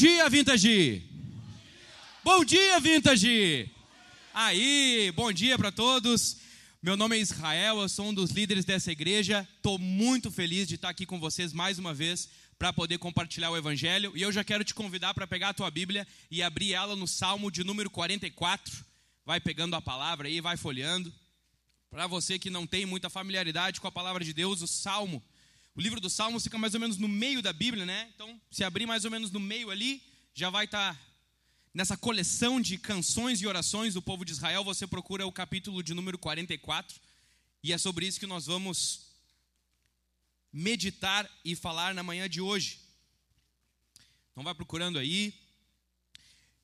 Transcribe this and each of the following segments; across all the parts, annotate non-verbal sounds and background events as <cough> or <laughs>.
dia, Vintage! Bom dia, Vintage! Aí, bom dia para todos. Meu nome é Israel, eu sou um dos líderes dessa igreja. Estou muito feliz de estar aqui com vocês mais uma vez para poder compartilhar o Evangelho. E eu já quero te convidar para pegar a tua Bíblia e abrir ela no Salmo de número 44. Vai pegando a palavra aí, vai folheando. Para você que não tem muita familiaridade com a palavra de Deus, o Salmo o livro dos Salmos fica mais ou menos no meio da Bíblia, né? Então, se abrir mais ou menos no meio ali, já vai estar tá nessa coleção de canções e orações do povo de Israel. Você procura o capítulo de número 44, e é sobre isso que nós vamos meditar e falar na manhã de hoje. Então, vai procurando aí.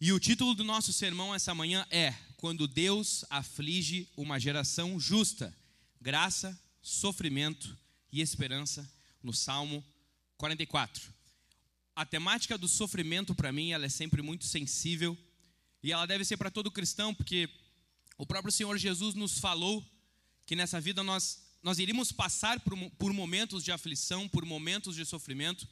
E o título do nosso sermão essa manhã é: Quando Deus aflige uma geração justa, graça, sofrimento e esperança no Salmo 44. A temática do sofrimento, para mim, ela é sempre muito sensível e ela deve ser para todo cristão, porque o próprio Senhor Jesus nos falou que nessa vida nós, nós iríamos passar por, por momentos de aflição, por momentos de sofrimento,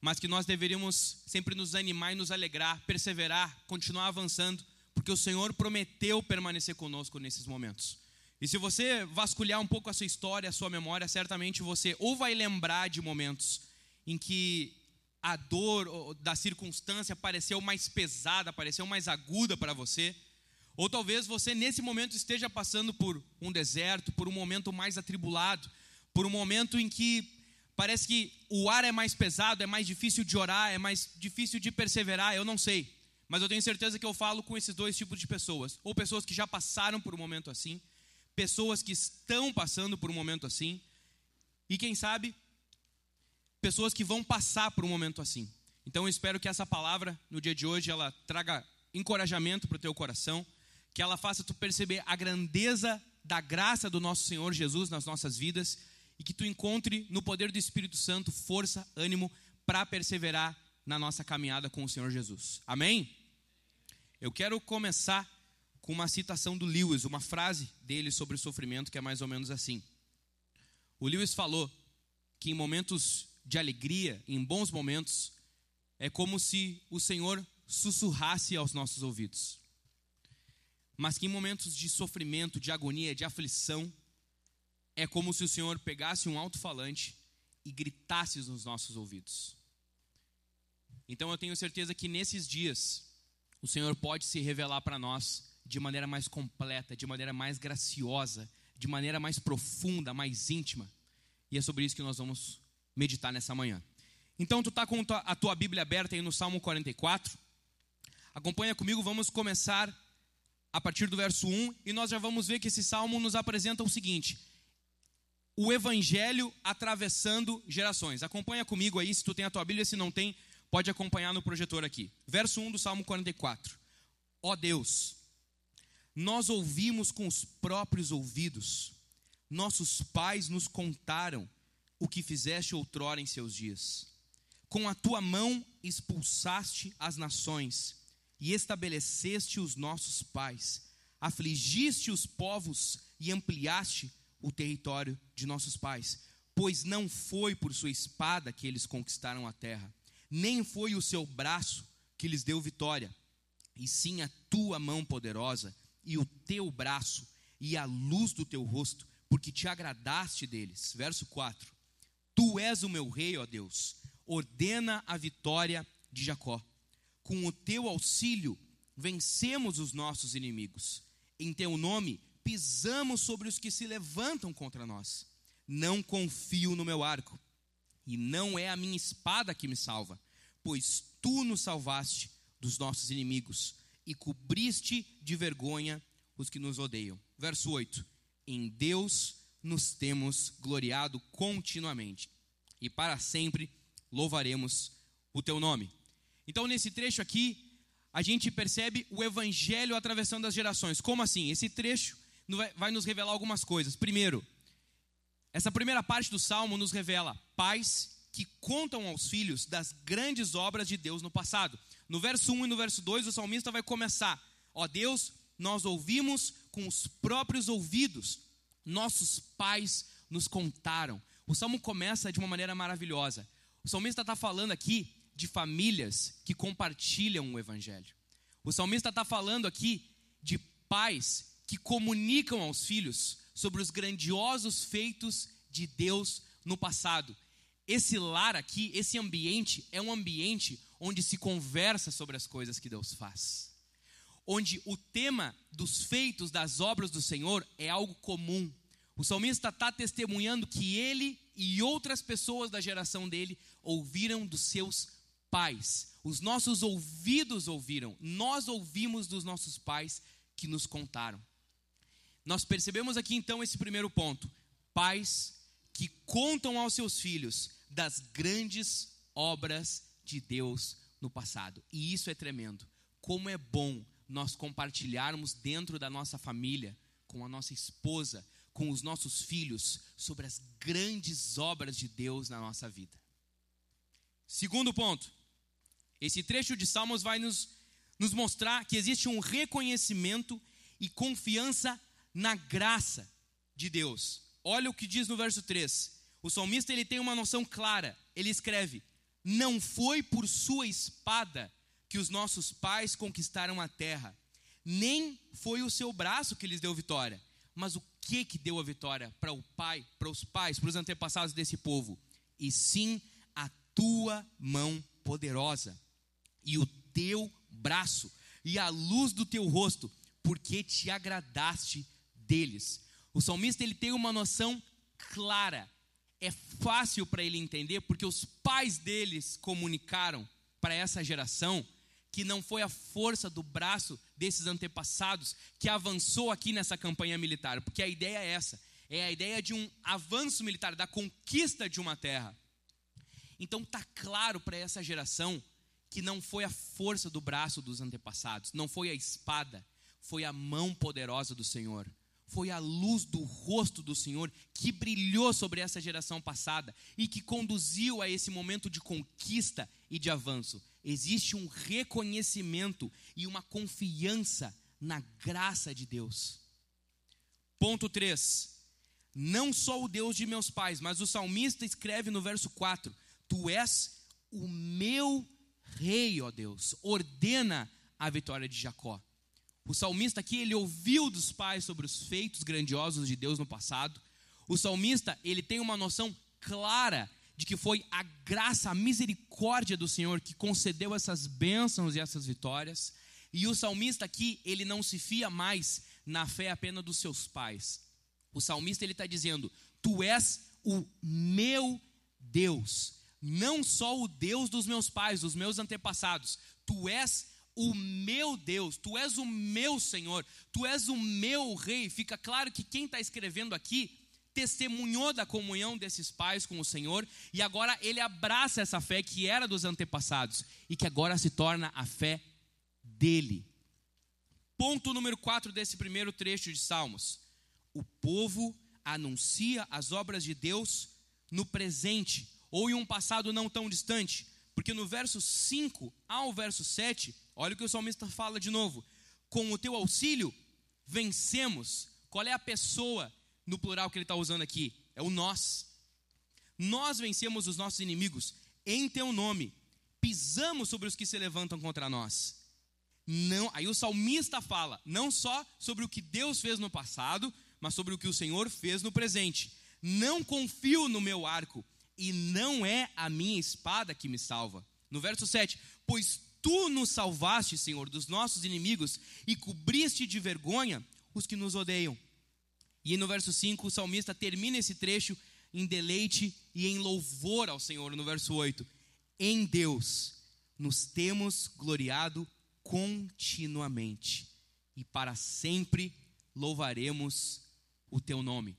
mas que nós deveríamos sempre nos animar e nos alegrar, perseverar, continuar avançando, porque o Senhor prometeu permanecer conosco nesses momentos. E se você vasculhar um pouco a sua história, a sua memória, certamente você ou vai lembrar de momentos em que a dor da circunstância pareceu mais pesada, pareceu mais aguda para você, ou talvez você nesse momento esteja passando por um deserto, por um momento mais atribulado, por um momento em que parece que o ar é mais pesado, é mais difícil de orar, é mais difícil de perseverar, eu não sei. Mas eu tenho certeza que eu falo com esses dois tipos de pessoas, ou pessoas que já passaram por um momento assim, pessoas que estão passando por um momento assim, e quem sabe, pessoas que vão passar por um momento assim. Então eu espero que essa palavra, no dia de hoje, ela traga encorajamento para o teu coração, que ela faça tu perceber a grandeza da graça do nosso Senhor Jesus nas nossas vidas e que tu encontre no poder do Espírito Santo força, ânimo para perseverar na nossa caminhada com o Senhor Jesus. Amém? Eu quero começar com uma citação do Lewis, uma frase dele sobre o sofrimento que é mais ou menos assim. O Lewis falou que em momentos de alegria, em bons momentos, é como se o Senhor sussurrasse aos nossos ouvidos. Mas que em momentos de sofrimento, de agonia, de aflição, é como se o Senhor pegasse um alto-falante e gritasse nos nossos ouvidos. Então eu tenho certeza que nesses dias o Senhor pode se revelar para nós de maneira mais completa, de maneira mais graciosa, de maneira mais profunda, mais íntima. E é sobre isso que nós vamos meditar nessa manhã. Então, tu está com a tua Bíblia aberta aí no Salmo 44. Acompanha comigo, vamos começar a partir do verso 1 e nós já vamos ver que esse salmo nos apresenta o seguinte: o evangelho atravessando gerações. Acompanha comigo aí, se tu tem a tua Bíblia, se não tem, pode acompanhar no projetor aqui. Verso 1 do Salmo 44. Ó oh Deus, nós ouvimos com os próprios ouvidos, nossos pais nos contaram o que fizeste outrora em seus dias. Com a tua mão expulsaste as nações e estabeleceste os nossos pais, afligiste os povos e ampliaste o território de nossos pais. Pois não foi por sua espada que eles conquistaram a terra, nem foi o seu braço que lhes deu vitória, e sim a tua mão poderosa e o teu braço e a luz do teu rosto, porque te agradaste deles. Verso 4: Tu és o meu rei, ó Deus, ordena a vitória de Jacó. Com o teu auxílio, vencemos os nossos inimigos. Em teu nome, pisamos sobre os que se levantam contra nós. Não confio no meu arco, e não é a minha espada que me salva, pois tu nos salvaste dos nossos inimigos e cobriste de vergonha os que nos odeiam. Verso 8: Em Deus nos temos gloriado continuamente, e para sempre louvaremos o teu nome. Então, nesse trecho aqui, a gente percebe o evangelho atravessando as gerações. Como assim? Esse trecho vai nos revelar algumas coisas. Primeiro, essa primeira parte do salmo nos revela pais que contam aos filhos das grandes obras de Deus no passado. No verso 1 e no verso 2, o salmista vai começar: Ó Deus, nós ouvimos com os próprios ouvidos, nossos pais nos contaram. O salmo começa de uma maneira maravilhosa. O salmista está falando aqui de famílias que compartilham o Evangelho. O salmista está falando aqui de pais que comunicam aos filhos sobre os grandiosos feitos de Deus no passado. Esse lar aqui, esse ambiente, é um ambiente onde se conversa sobre as coisas que Deus faz. Onde o tema dos feitos, das obras do Senhor é algo comum. O salmista está testemunhando que ele e outras pessoas da geração dele ouviram dos seus pais. Os nossos ouvidos ouviram, nós ouvimos dos nossos pais que nos contaram. Nós percebemos aqui então esse primeiro ponto: pais que contam aos seus filhos das grandes obras de Deus no passado. E isso é tremendo. Como é bom nós compartilharmos dentro da nossa família, com a nossa esposa, com os nossos filhos, sobre as grandes obras de Deus na nossa vida. Segundo ponto, esse trecho de Salmos vai nos, nos mostrar que existe um reconhecimento e confiança na graça de Deus. Olha o que diz no verso 3. O salmista ele tem uma noção clara. Ele escreve: Não foi por sua espada que os nossos pais conquistaram a terra, nem foi o seu braço que lhes deu vitória. Mas o que que deu a vitória para o pai, para os pais, para os antepassados desse povo? E sim a tua mão poderosa e o teu braço e a luz do teu rosto, porque te agradaste deles. O salmista ele tem uma noção clara. É fácil para ele entender porque os pais deles comunicaram para essa geração que não foi a força do braço desses antepassados que avançou aqui nessa campanha militar, porque a ideia é essa, é a ideia de um avanço militar, da conquista de uma terra. Então tá claro para essa geração que não foi a força do braço dos antepassados, não foi a espada, foi a mão poderosa do Senhor foi a luz do rosto do Senhor que brilhou sobre essa geração passada e que conduziu a esse momento de conquista e de avanço. Existe um reconhecimento e uma confiança na graça de Deus. Ponto 3. Não sou o Deus de meus pais, mas o salmista escreve no verso 4: Tu és o meu rei, ó Deus. Ordena a vitória de Jacó. O salmista aqui, ele ouviu dos pais sobre os feitos grandiosos de Deus no passado. O salmista, ele tem uma noção clara de que foi a graça, a misericórdia do Senhor que concedeu essas bênçãos e essas vitórias. E o salmista aqui, ele não se fia mais na fé apenas dos seus pais. O salmista, ele está dizendo: Tu és o meu Deus, não só o Deus dos meus pais, dos meus antepassados. Tu és o meu Deus, tu és o meu Senhor, tu és o meu Rei. Fica claro que quem está escrevendo aqui testemunhou da comunhão desses pais com o Senhor e agora ele abraça essa fé que era dos antepassados e que agora se torna a fé dele. Ponto número 4 desse primeiro trecho de Salmos: o povo anuncia as obras de Deus no presente ou em um passado não tão distante, porque no verso 5 ao verso 7 Olha o que o salmista fala de novo. Com o teu auxílio, vencemos. Qual é a pessoa no plural que ele está usando aqui? É o nós. Nós vencemos os nossos inimigos em teu nome. Pisamos sobre os que se levantam contra nós. Não, aí o salmista fala não só sobre o que Deus fez no passado, mas sobre o que o Senhor fez no presente. Não confio no meu arco, e não é a minha espada que me salva. No verso 7, pois tu nos salvaste, Senhor, dos nossos inimigos e cobriste de vergonha os que nos odeiam. E no verso 5, o salmista termina esse trecho em deleite e em louvor ao Senhor, no verso 8. Em Deus nos temos gloriado continuamente, e para sempre louvaremos o teu nome.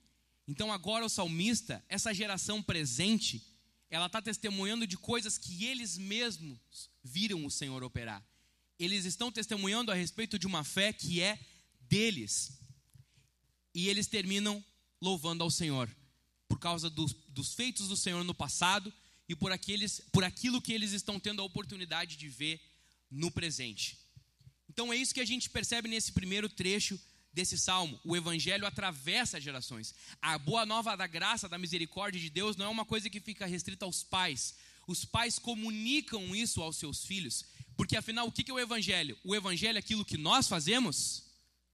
Então, agora o salmista, essa geração presente, ela está testemunhando de coisas que eles mesmos viram o Senhor operar. Eles estão testemunhando a respeito de uma fé que é deles. E eles terminam louvando ao Senhor por causa dos, dos feitos do Senhor no passado e por, aqueles, por aquilo que eles estão tendo a oportunidade de ver no presente. Então é isso que a gente percebe nesse primeiro trecho desse salmo. O evangelho atravessa gerações. A boa nova da graça, da misericórdia de Deus não é uma coisa que fica restrita aos pais Os pais comunicam isso aos seus filhos, porque afinal, o que é o evangelho? O evangelho é aquilo que nós fazemos?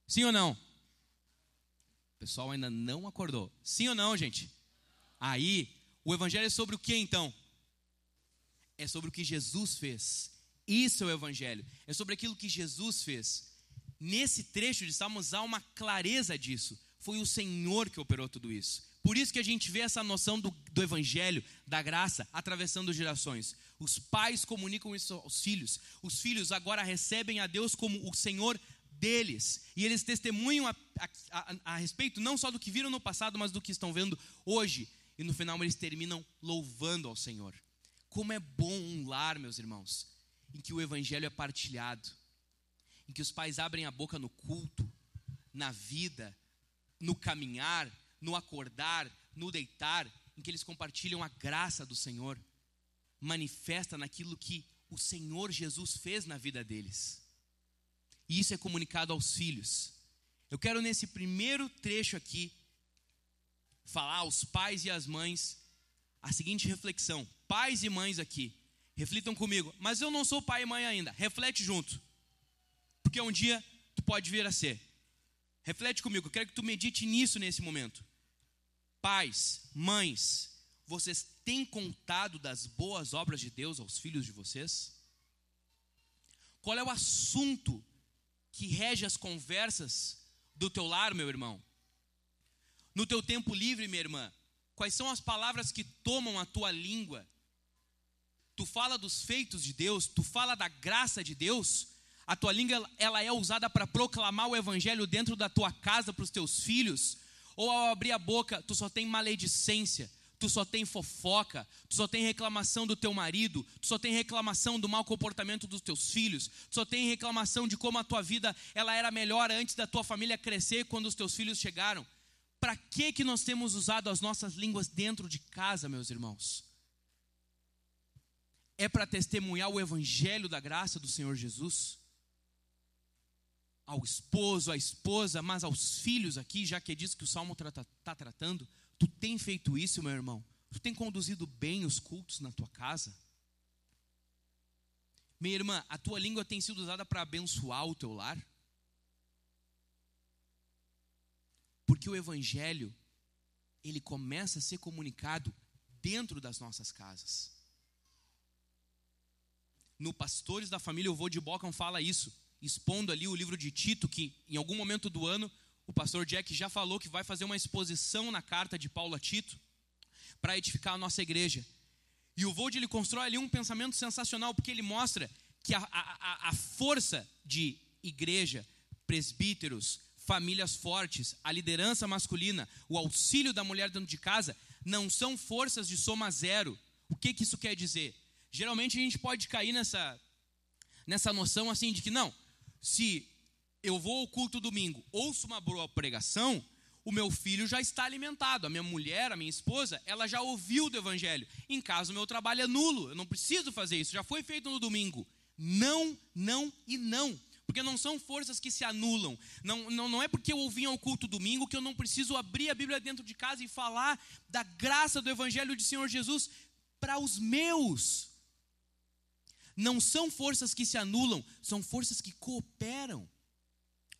Sim ou não? O pessoal ainda não acordou. Sim ou não, gente? Aí, o evangelho é sobre o que então? É sobre o que Jesus fez. Isso é o evangelho. É sobre aquilo que Jesus fez. Nesse trecho de Salmos há uma clareza disso. Foi o Senhor que operou tudo isso. Por isso que a gente vê essa noção do, do evangelho, da graça, atravessando gerações. Os pais comunicam isso aos filhos. Os filhos agora recebem a Deus como o Senhor deles. E eles testemunham a, a, a, respeito não só do que viram no passado, mas do que estão vendo hoje. E no final eles terminam louvando ao Senhor. Como é bom um lar, meus irmãos, em que o evangelho é partilhado, em que os pais abrem a boca no culto, na vida, no caminhar, no acordar, no deitar, em que eles compartilham a graça do Senhor, manifesta naquilo que o Senhor Jesus fez na vida deles. E isso é comunicado aos filhos. Eu quero nesse primeiro trecho aqui falar aos pais e às mães a seguinte reflexão. Pais e mães aqui, reflitam comigo. Mas eu não sou pai e mãe ainda. Reflete junto. Porque um dia tu pode vir a ser. Reflete comigo. Eu quero que tu medite nisso nesse momento. Pais, mães, vocês têm contado das boas obras de Deus aos filhos de vocês? Qual é o assunto que rege as conversas do teu lar, meu irmão? No teu tempo livre, minha irmã, quais são as palavras que tomam a tua língua? Tu fala dos feitos de Deus, tu fala da graça de Deus, a tua língua ela é usada para proclamar o evangelho dentro da tua casa para os teus filhos, ou ao abrir a boca, tu só tem maledicência, tu só tem fofoca, tu só tem reclamação do teu marido, tu só tem reclamação do mau comportamento dos teus filhos, tu só tem reclamação de como a tua vida ela era melhor antes da tua família crescer quando os teus filhos chegaram. Para que que nós temos usado as nossas línguas dentro de casa, meus irmãos? É para testemunhar o evangelho da graça do Senhor Jesus? Ao esposo, à esposa, mas aos filhos aqui, já que é disso que o Salmo está tá tratando, tu tem feito isso, meu irmão? Tu tem conduzido bem os cultos na tua casa? Minha irmã, a tua língua tem sido usada para abençoar o teu lar? Porque o evangelho, ele começa a ser comunicado dentro das nossas casas. No Pastores da Família, o vô de Bocam fala isso expondo ali o livro de Tito, que em algum momento do ano o pastor Jack já falou que vai fazer uma exposição na carta de Paulo a Tito para edificar a nossa igreja. E o Vold ele constrói ali um pensamento sensacional, porque ele mostra que a, a, a força de igreja, presbíteros, famílias fortes, a liderança masculina, o auxílio da mulher dentro de casa, não são forças de soma zero. O que, que isso quer dizer? Geralmente a gente pode cair nessa, nessa noção assim de que não, se eu vou ao culto domingo, ouço uma boa pregação, o meu filho já está alimentado, a minha mulher, a minha esposa, ela já ouviu do evangelho. Em casa o meu trabalho é nulo, eu não preciso fazer isso, já foi feito no domingo. Não, não e não. Porque não são forças que se anulam. Não, não, não é porque eu ouvi ao culto domingo que eu não preciso abrir a Bíblia dentro de casa e falar da graça do Evangelho de Senhor Jesus para os meus não são forças que se anulam, são forças que cooperam.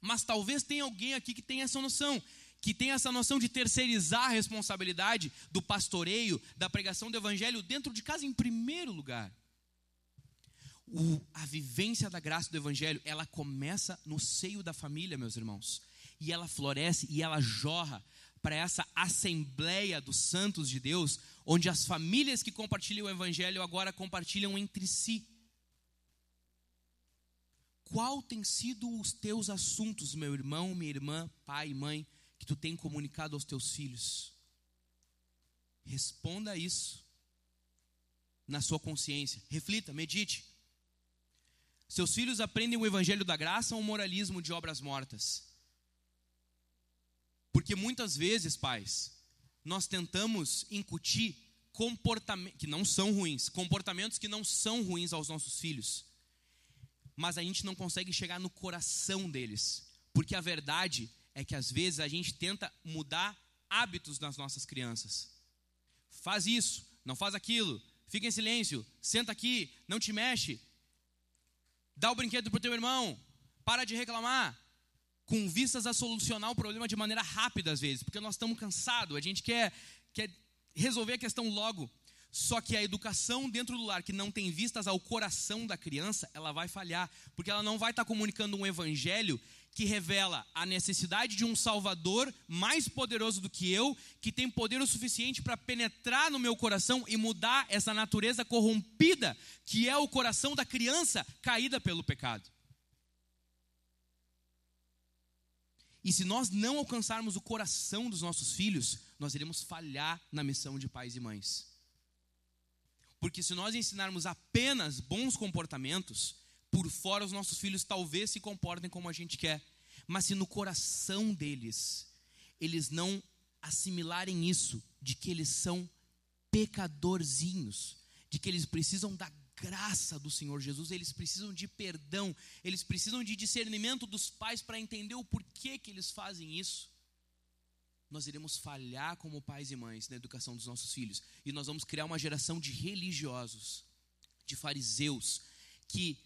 Mas talvez tenha alguém aqui que tenha essa noção, que tenha essa noção de terceirizar a responsabilidade do pastoreio, da pregação do evangelho dentro de casa em primeiro lugar. O, a vivência da graça do evangelho, ela começa no seio da família, meus irmãos. E ela floresce e ela jorra para essa assembleia dos santos de Deus, onde as famílias que compartilham o evangelho agora compartilham entre si. Qual tem sido os teus assuntos, meu irmão, minha irmã, pai e mãe, que tu tem comunicado aos teus filhos? Responda isso na sua consciência. Reflita, medite. Seus filhos aprendem o evangelho da graça ou o moralismo de obras mortas? Porque muitas vezes, pais, nós tentamos incutir comportamentos que não são ruins, comportamentos que não são ruins aos nossos filhos mas a gente não consegue chegar no coração deles. Porque a verdade é que às vezes a gente tenta mudar hábitos nas nossas crianças. Faz isso, não faz aquilo, fica em silêncio, senta aqui, não te mexe, dá o brinquedo para o teu irmão, para de reclamar, com vistas a solucionar o problema de maneira rápida às vezes, porque nós estamos cansados, a gente quer, quer resolver a questão logo. Só que a educação dentro do lar que não tem vistas ao coração da criança, ela vai falhar, porque ela não vai estar comunicando um evangelho que revela a necessidade de um Salvador mais poderoso do que eu, que tem poder o suficiente para penetrar no meu coração e mudar essa natureza corrompida que é o coração da criança caída pelo pecado. E se nós não alcançarmos o coração dos nossos filhos, nós iremos falhar na missão de pais e mães. Porque se nós ensinarmos apenas bons comportamentos, por fora os nossos filhos talvez se comportem como a gente quer, mas se no coração deles eles não assimilarem isso, de que eles são pecadorzinhos, de que eles precisam da graça do Senhor Jesus, eles precisam de perdão, eles precisam de discernimento dos pais para entender o porquê que eles fazem isso nós iremos falhar como pais e mães na educação dos nossos filhos. E nós vamos criar uma geração de religiosos, de fariseus, que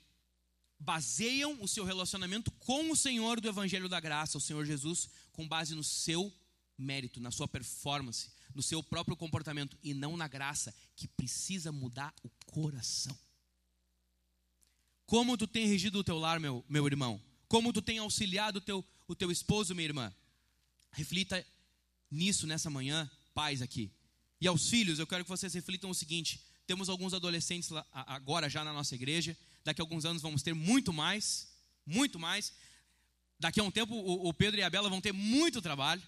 baseiam o seu relacionamento com o Senhor do Evangelho da Graça, o Senhor Jesus, com base no seu mérito, na sua performance, no seu próprio comportamento e não na graça, que precisa mudar o coração. Como tu tem regido o teu lar, meu, meu irmão? Como tu tem auxiliado o teu, o teu esposo, minha irmã? Reflita nisso nessa manhã, pais aqui. E aos filhos, eu quero que vocês reflitam o seguinte: temos alguns adolescentes agora já na nossa igreja, daqui a alguns anos vamos ter muito mais, muito mais. Daqui a um tempo o Pedro e a Bela vão ter muito trabalho,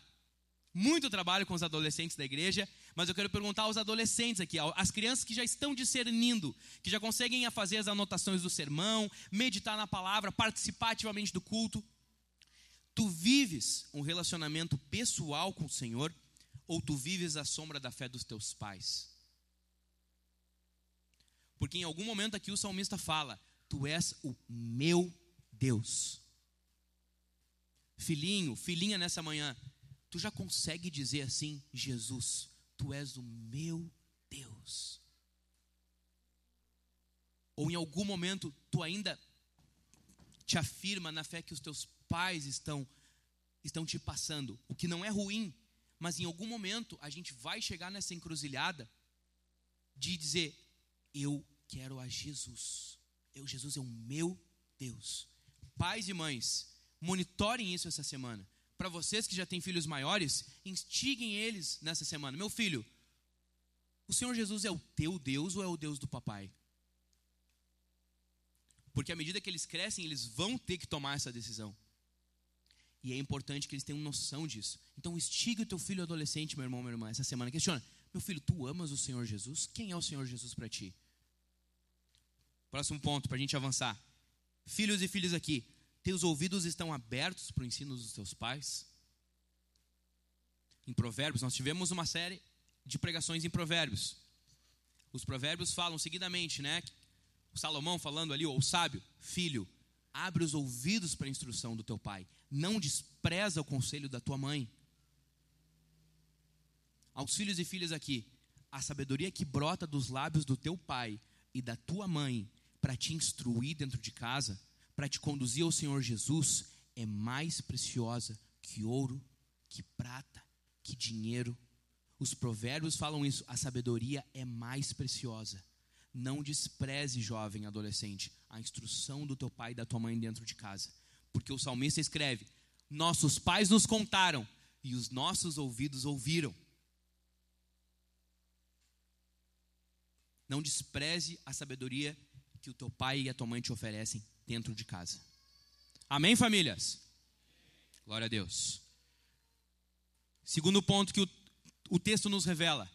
muito trabalho com os adolescentes da igreja, mas eu quero perguntar aos adolescentes aqui, às crianças que já estão discernindo, que já conseguem fazer as anotações do sermão, meditar na palavra, participar ativamente do culto. Tu vives um relacionamento pessoal com o Senhor ou tu vives à sombra da fé dos teus pais? Porque em algum momento aqui o salmista fala: Tu és o meu Deus. Filhinho, filhinha nessa manhã, tu já consegue dizer assim: Jesus, tu és o meu Deus. Ou em algum momento tu ainda te afirma na fé que os teus pais estão estão te passando, o que não é ruim, mas em algum momento a gente vai chegar nessa encruzilhada de dizer: eu quero a Jesus. Eu Jesus é o meu Deus. Pais e mães, monitorem isso essa semana. Para vocês que já têm filhos maiores, instiguem eles nessa semana. Meu filho, o Senhor Jesus é o teu Deus ou é o Deus do papai? Porque à medida que eles crescem, eles vão ter que tomar essa decisão. E é importante que eles tenham noção disso. Então, instiga o teu filho adolescente, meu irmão, minha irmã, essa semana. Questiona: Meu filho, tu amas o Senhor Jesus? Quem é o Senhor Jesus para ti? Próximo ponto, para a gente avançar. Filhos e filhas aqui, teus ouvidos estão abertos para o ensino dos teus pais? Em Provérbios, nós tivemos uma série de pregações em Provérbios. Os Provérbios falam seguidamente, né? O Salomão falando ali, ou o sábio, filho, abre os ouvidos para a instrução do teu pai, não despreza o conselho da tua mãe. Aos filhos e filhas aqui, a sabedoria que brota dos lábios do teu pai e da tua mãe para te instruir dentro de casa, para te conduzir ao Senhor Jesus, é mais preciosa que ouro, que prata, que dinheiro. Os provérbios falam isso, a sabedoria é mais preciosa. Não despreze, jovem adolescente, a instrução do teu pai e da tua mãe dentro de casa. Porque o salmista escreve: Nossos pais nos contaram e os nossos ouvidos ouviram. Não despreze a sabedoria que o teu pai e a tua mãe te oferecem dentro de casa. Amém, famílias? Glória a Deus. Segundo ponto que o, o texto nos revela: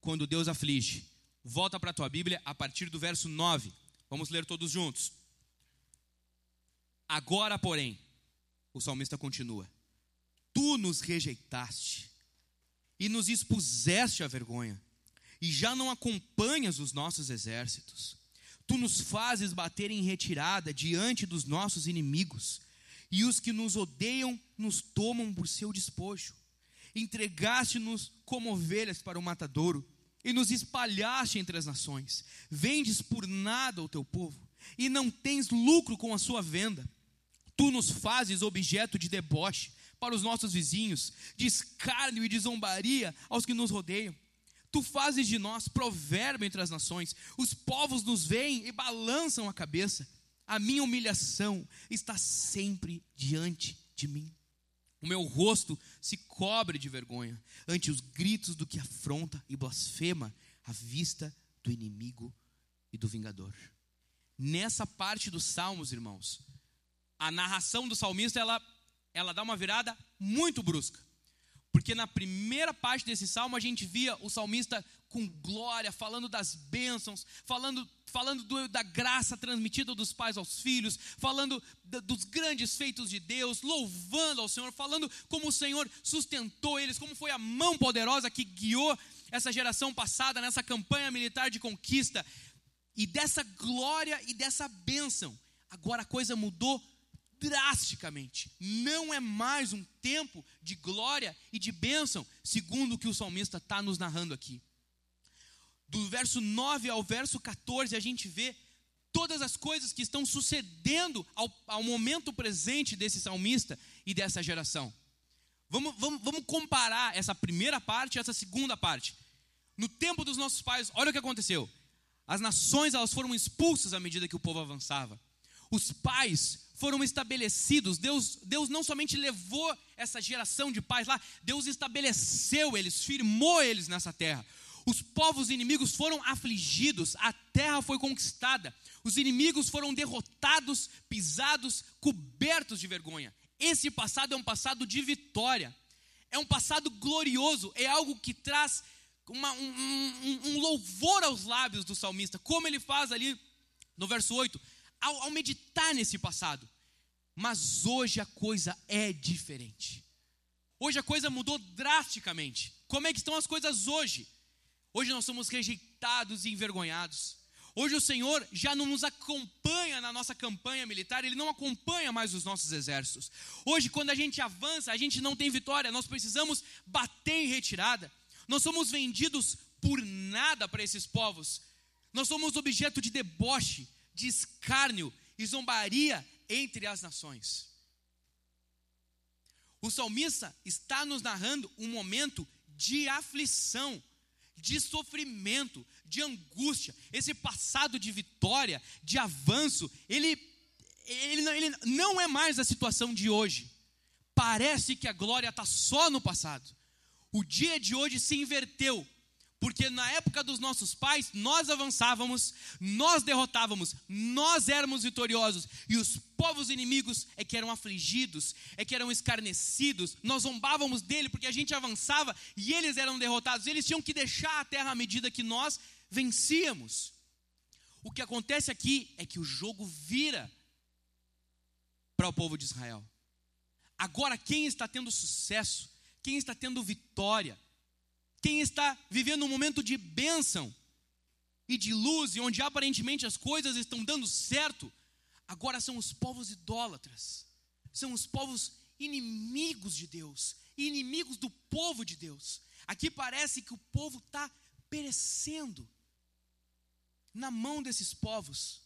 quando Deus aflige. Volta para a tua Bíblia a partir do verso 9. Vamos ler todos juntos. Agora, porém, o salmista continua: Tu nos rejeitaste e nos expuseste à vergonha, e já não acompanhas os nossos exércitos. Tu nos fazes bater em retirada diante dos nossos inimigos, e os que nos odeiam nos tomam por seu despojo. Entregaste-nos como ovelhas para o matadouro e nos espalhaste entre as nações. Vendes por nada o teu povo, e não tens lucro com a sua venda. Tu nos fazes objeto de deboche para os nossos vizinhos, de escárnio e de zombaria aos que nos rodeiam. Tu fazes de nós provérbio entre as nações, os povos nos veem e balançam a cabeça. A minha humilhação está sempre diante de mim. O meu rosto se cobre de vergonha ante os gritos do que afronta e blasfema à vista do inimigo e do vingador. Nessa parte dos salmos, irmãos, a narração do salmista ela, ela dá uma virada muito brusca. Porque na primeira parte desse salmo a gente via o salmista com glória, falando das bênçãos, falando, falando do, da graça transmitida dos pais aos filhos, falando dos grandes feitos de Deus, louvando ao Senhor, falando como o Senhor sustentou eles, como foi a mão poderosa que guiou essa geração passada nessa campanha militar de conquista. E dessa glória e dessa bênção, agora a coisa mudou drasticamente. Não é mais um tempo de glória e de bênção, segundo o que o salmista está nos narrando aqui. Do verso 9 ao verso 14, a gente vê todas as coisas que estão sucedendo ao, ao momento presente desse salmista e dessa geração. Vamos, vamos, vamos comparar essa primeira parte e essa segunda parte. No tempo dos nossos pais, olha o que aconteceu. As nações elas foram expulsas à medida que o povo avançava. Os pais foram estabelecidos. Deus, Deus não somente levou essa geração de pais lá, Deus estabeleceu eles, firmou eles nessa terra. Os povos inimigos foram afligidos, a terra foi conquistada, os inimigos foram derrotados, pisados, cobertos de vergonha. Esse passado é um passado de vitória, é um passado glorioso, é algo que traz uma, um, um, um louvor aos lábios do salmista, como ele faz ali no verso 8 ao, ao meditar nesse passado. Mas hoje a coisa é diferente. Hoje a coisa mudou drasticamente. Como é que estão as coisas hoje? Hoje nós somos rejeitados e envergonhados. Hoje o Senhor já não nos acompanha na nossa campanha militar, Ele não acompanha mais os nossos exércitos. Hoje, quando a gente avança, a gente não tem vitória, nós precisamos bater em retirada. Nós somos vendidos por nada para esses povos. Nós somos objeto de deboche, de escárnio e zombaria entre as nações. O salmista está nos narrando um momento de aflição, de sofrimento, de angústia. Esse passado de vitória, de avanço, ele, ele, ele não é mais a situação de hoje. Parece que a glória está só no passado. O dia de hoje se inverteu. Porque na época dos nossos pais, nós avançávamos, nós derrotávamos, nós éramos vitoriosos, e os povos inimigos é que eram afligidos, é que eram escarnecidos, nós zombávamos dele porque a gente avançava e eles eram derrotados, eles tinham que deixar a terra à medida que nós vencíamos. O que acontece aqui é que o jogo vira para o povo de Israel. Agora, quem está tendo sucesso, quem está tendo vitória, quem está vivendo um momento de bênção e de luz, e onde aparentemente as coisas estão dando certo, agora são os povos idólatras, são os povos inimigos de Deus, inimigos do povo de Deus. Aqui parece que o povo está perecendo na mão desses povos.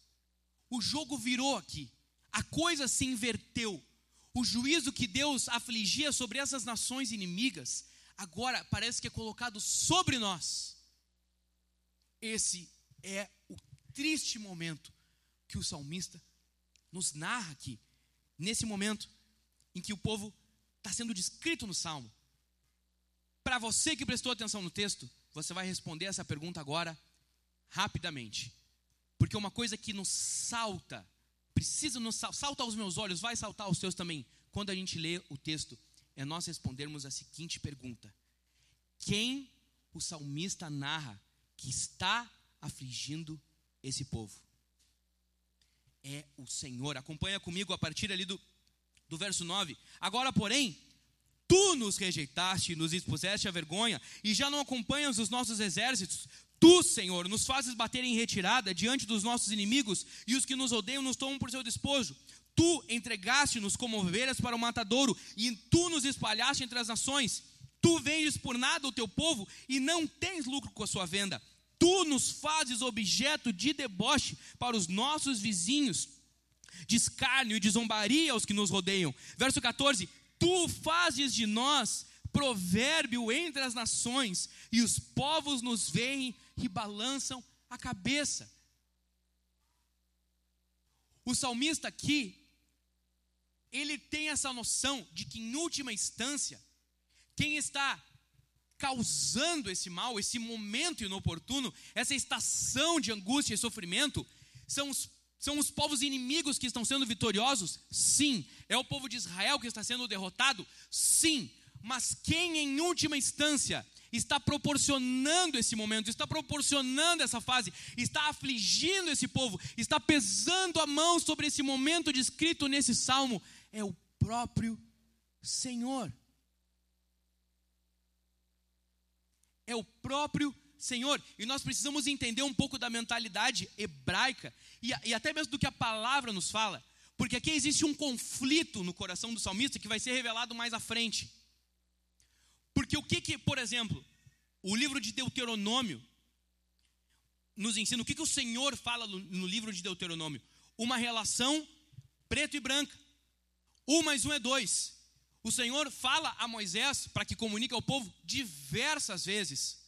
O jogo virou aqui, a coisa se inverteu. O juízo que Deus afligia sobre essas nações inimigas agora parece que é colocado sobre nós. Esse é o triste momento que o salmista nos narra aqui, nesse momento em que o povo está sendo descrito no salmo. Para você que prestou atenção no texto, você vai responder essa pergunta agora rapidamente. Porque uma coisa que nos salta, precisa nos salta aos meus olhos, vai saltar aos seus também, quando a gente lê o texto é nós respondermos a seguinte pergunta: Quem o salmista narra que está afligindo esse povo? É o Senhor. Acompanha comigo a partir ali do, do verso 9. Agora, porém, tu nos rejeitaste, nos expuseste a vergonha, e já não acompanhas os nossos exércitos. Tu, Senhor, nos fazes bater em retirada diante dos nossos inimigos, e os que nos odeiam nos tomam por seu despojo. Tu entregaste-nos como ovelhas para o matadouro, e tu nos espalhaste entre as nações. Tu vendes por nada o teu povo e não tens lucro com a sua venda. Tu nos fazes objeto de deboche para os nossos vizinhos, de escárnio e de zombaria aos que nos rodeiam. Verso 14: Tu fazes de nós provérbio entre as nações, e os povos nos veem e balançam a cabeça. O salmista aqui, ele tem essa noção de que, em última instância, quem está causando esse mal, esse momento inoportuno, essa estação de angústia e sofrimento, são os, são os povos inimigos que estão sendo vitoriosos? Sim. É o povo de Israel que está sendo derrotado? Sim. Mas quem, em última instância, está proporcionando esse momento, está proporcionando essa fase, está afligindo esse povo, está pesando a mão sobre esse momento descrito nesse salmo, é o próprio Senhor. É o próprio Senhor. E nós precisamos entender um pouco da mentalidade hebraica e, e até mesmo do que a palavra nos fala, porque aqui existe um conflito no coração do salmista que vai ser revelado mais à frente. Porque o que, que por exemplo, o livro de Deuteronômio nos ensina, o que, que o Senhor fala no, no livro de Deuteronômio? Uma relação preto e branca. Um mais um é dois. O Senhor fala a Moisés para que comunique ao povo diversas vezes.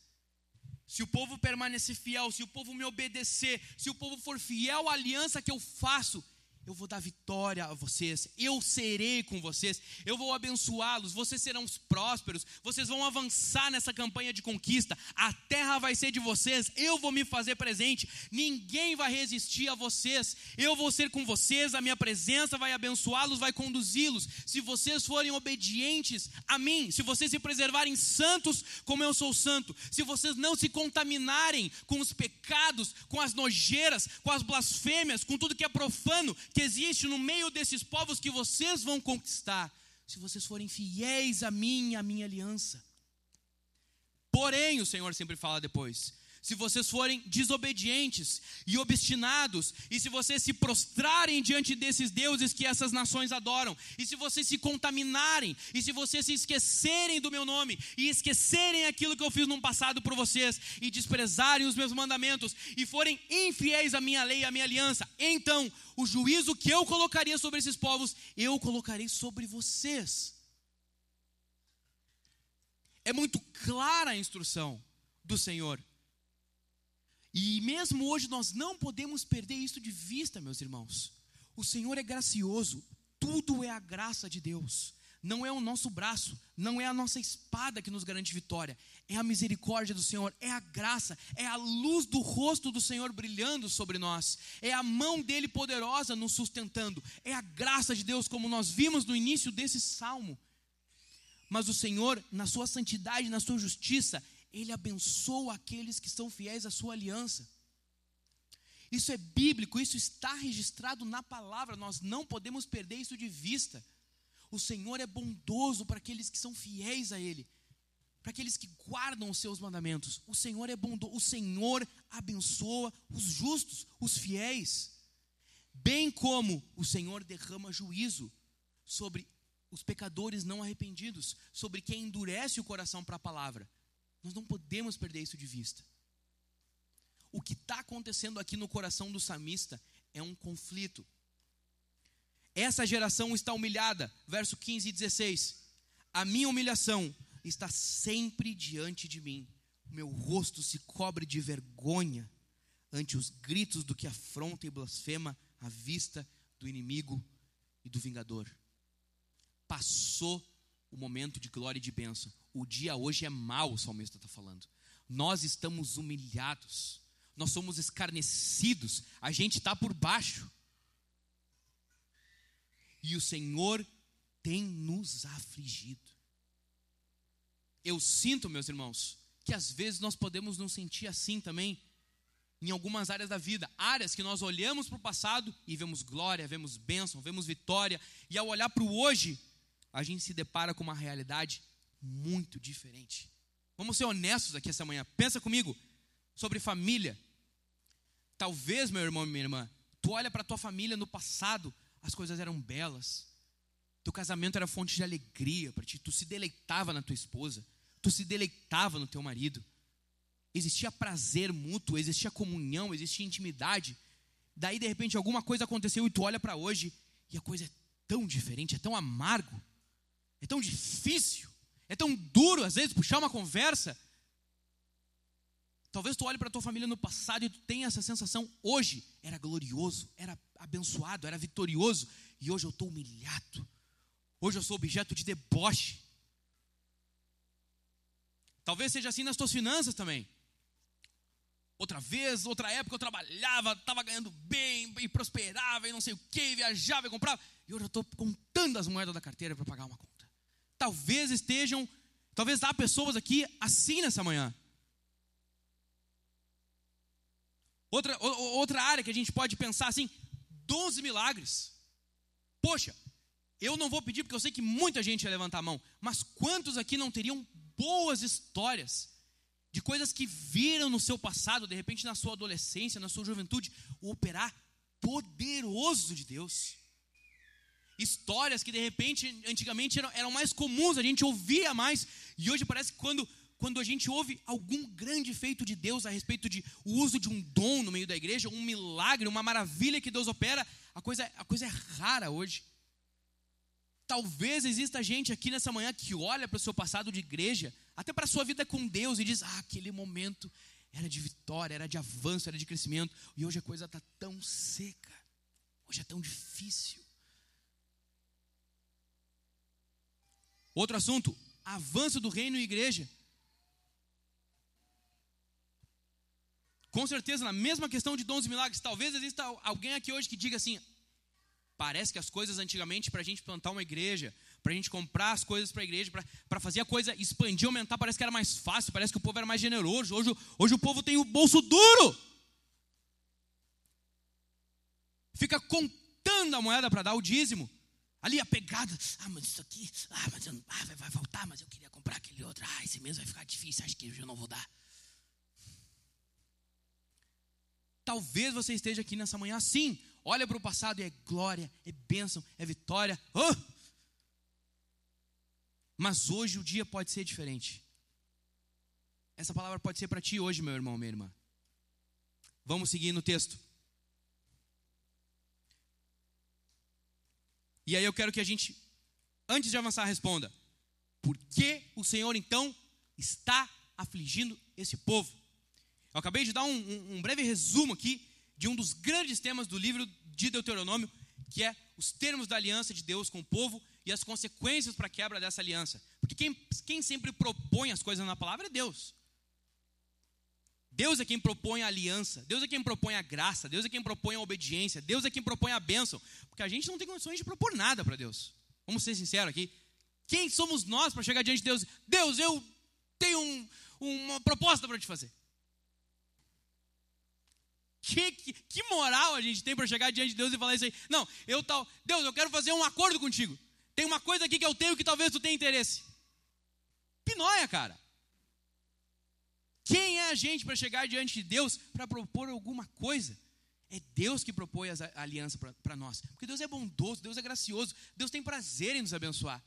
Se o povo permanecer fiel, se o povo me obedecer, se o povo for fiel à aliança que eu faço, eu vou dar vitória a vocês, eu serei com vocês, eu vou abençoá-los, vocês serão prósperos, vocês vão avançar nessa campanha de conquista, a terra vai ser de vocês, eu vou me fazer presente, ninguém vai resistir a vocês, eu vou ser com vocês, a minha presença vai abençoá-los, vai conduzi-los. Se vocês forem obedientes a mim, se vocês se preservarem santos como eu sou santo, se vocês não se contaminarem com os pecados, com as nojeiras, com as blasfêmias, com tudo que é profano, que existe no meio desses povos que vocês vão conquistar, se vocês forem fiéis a mim e à minha aliança. Porém, o Senhor sempre fala depois: se vocês forem desobedientes e obstinados, e se vocês se prostrarem diante desses deuses que essas nações adoram, e se vocês se contaminarem, e se vocês se esquecerem do meu nome, e esquecerem aquilo que eu fiz no passado por vocês, e desprezarem os meus mandamentos, e forem infiéis à minha lei e à minha aliança, então o juízo que eu colocaria sobre esses povos, eu colocarei sobre vocês. É muito clara a instrução do Senhor. E mesmo hoje nós não podemos perder isso de vista, meus irmãos. O Senhor é gracioso, tudo é a graça de Deus. Não é o nosso braço, não é a nossa espada que nos garante vitória, é a misericórdia do Senhor, é a graça, é a luz do rosto do Senhor brilhando sobre nós, é a mão dele poderosa nos sustentando, é a graça de Deus, como nós vimos no início desse salmo. Mas o Senhor, na sua santidade, na sua justiça, ele abençoa aqueles que são fiéis à sua aliança. Isso é bíblico, isso está registrado na palavra, nós não podemos perder isso de vista. O Senhor é bondoso para aqueles que são fiéis a Ele, para aqueles que guardam os seus mandamentos. O Senhor é bondoso, o Senhor abençoa os justos, os fiéis, bem como o Senhor derrama juízo sobre os pecadores não arrependidos, sobre quem endurece o coração para a palavra. Nós não podemos perder isso de vista. O que está acontecendo aqui no coração do samista é um conflito. Essa geração está humilhada, verso 15 e 16. A minha humilhação está sempre diante de mim. Meu rosto se cobre de vergonha ante os gritos do que afronta e blasfema à vista do inimigo e do vingador. Passou o momento de glória e de bênção. O dia hoje é mau, o salmista está falando. Nós estamos humilhados, nós somos escarnecidos, a gente está por baixo. E o Senhor tem nos afligido. Eu sinto, meus irmãos, que às vezes nós podemos nos sentir assim também, em algumas áreas da vida, áreas que nós olhamos para o passado e vemos glória, vemos bênção, vemos vitória, e ao olhar para o hoje, a gente se depara com uma realidade muito diferente. Vamos ser honestos aqui essa manhã. Pensa comigo sobre família. Talvez, meu irmão e minha irmã, tu olha para tua família no passado, as coisas eram belas. Teu casamento era fonte de alegria para ti, tu se deleitava na tua esposa. tu se deleitava no teu marido. Existia prazer mútuo, existia comunhão, existia intimidade. Daí, de repente, alguma coisa aconteceu e tu olha para hoje e a coisa é tão diferente, é tão amargo, é tão difícil, é tão duro, às vezes, puxar uma conversa. Talvez tu olhe para tua família no passado e tu tenha essa sensação, hoje era glorioso, era abençoado, era vitorioso, e hoje eu estou humilhado. Hoje eu sou objeto de deboche. Talvez seja assim nas tuas finanças também. Outra vez, outra época eu trabalhava, estava ganhando bem e prosperava e não sei o que, viajava e comprava. E hoje eu estou contando as moedas da carteira para pagar uma conta. Talvez estejam, talvez há pessoas aqui assim nessa manhã. Outra, outra área que a gente pode pensar assim, 12 milagres. Poxa, eu não vou pedir porque eu sei que muita gente ia levantar a mão, mas quantos aqui não teriam boas histórias de coisas que viram no seu passado, de repente na sua adolescência, na sua juventude, o operar poderoso de Deus? Histórias que de repente, antigamente eram, eram mais comuns, a gente ouvia mais, e hoje parece que quando quando a gente ouve algum grande feito de Deus a respeito de o uso de um dom no meio da igreja, um milagre, uma maravilha que Deus opera, a coisa, a coisa é rara hoje. Talvez exista gente aqui nessa manhã que olha para o seu passado de igreja, até para a sua vida com Deus, e diz: Ah, aquele momento era de vitória, era de avanço, era de crescimento, e hoje a coisa está tão seca, hoje é tão difícil. Outro assunto: avanço do reino e igreja. Com certeza, na mesma questão de dons e milagres, talvez exista alguém aqui hoje que diga assim: parece que as coisas antigamente, para a gente plantar uma igreja, para a gente comprar as coisas para a igreja, para fazer a coisa expandir, aumentar, parece que era mais fácil, parece que o povo era mais generoso. Hoje, hoje o povo tem o bolso duro. Fica contando a moeda para dar o dízimo. Ali a pegada, ah, mas isso aqui, ah, mas eu, ah, vai, vai voltar, mas eu queria comprar aquele outro, ah, esse mês vai ficar difícil, acho que eu não vou dar. Talvez você esteja aqui nessa manhã assim. Olha para o passado e é glória, é bênção, é vitória. Oh! Mas hoje o dia pode ser diferente. Essa palavra pode ser para ti hoje, meu irmão, minha irmã. Vamos seguir no texto. E aí eu quero que a gente, antes de avançar, responda: por que o Senhor então está afligindo esse povo? Eu acabei de dar um, um, um breve resumo aqui de um dos grandes temas do livro de Deuteronômio, que é os termos da aliança de Deus com o povo e as consequências para a quebra dessa aliança. Porque quem, quem sempre propõe as coisas na palavra é Deus. Deus é quem propõe a aliança, Deus é quem propõe a graça, Deus é quem propõe a obediência, Deus é quem propõe a bênção, porque a gente não tem condições de propor nada para Deus. Vamos ser sinceros aqui. Quem somos nós para chegar diante de Deus? Deus, eu tenho um, uma proposta para te fazer. Que, que, que moral a gente tem para chegar diante de Deus e falar isso aí? Não, eu tal, Deus, eu quero fazer um acordo contigo. Tem uma coisa aqui que eu tenho que talvez tu tenha interesse. Pinóia, cara. Quem é a gente para chegar diante de Deus para propor alguma coisa? É Deus que propõe a aliança para nós. Porque Deus é bondoso, Deus é gracioso, Deus tem prazer em nos abençoar.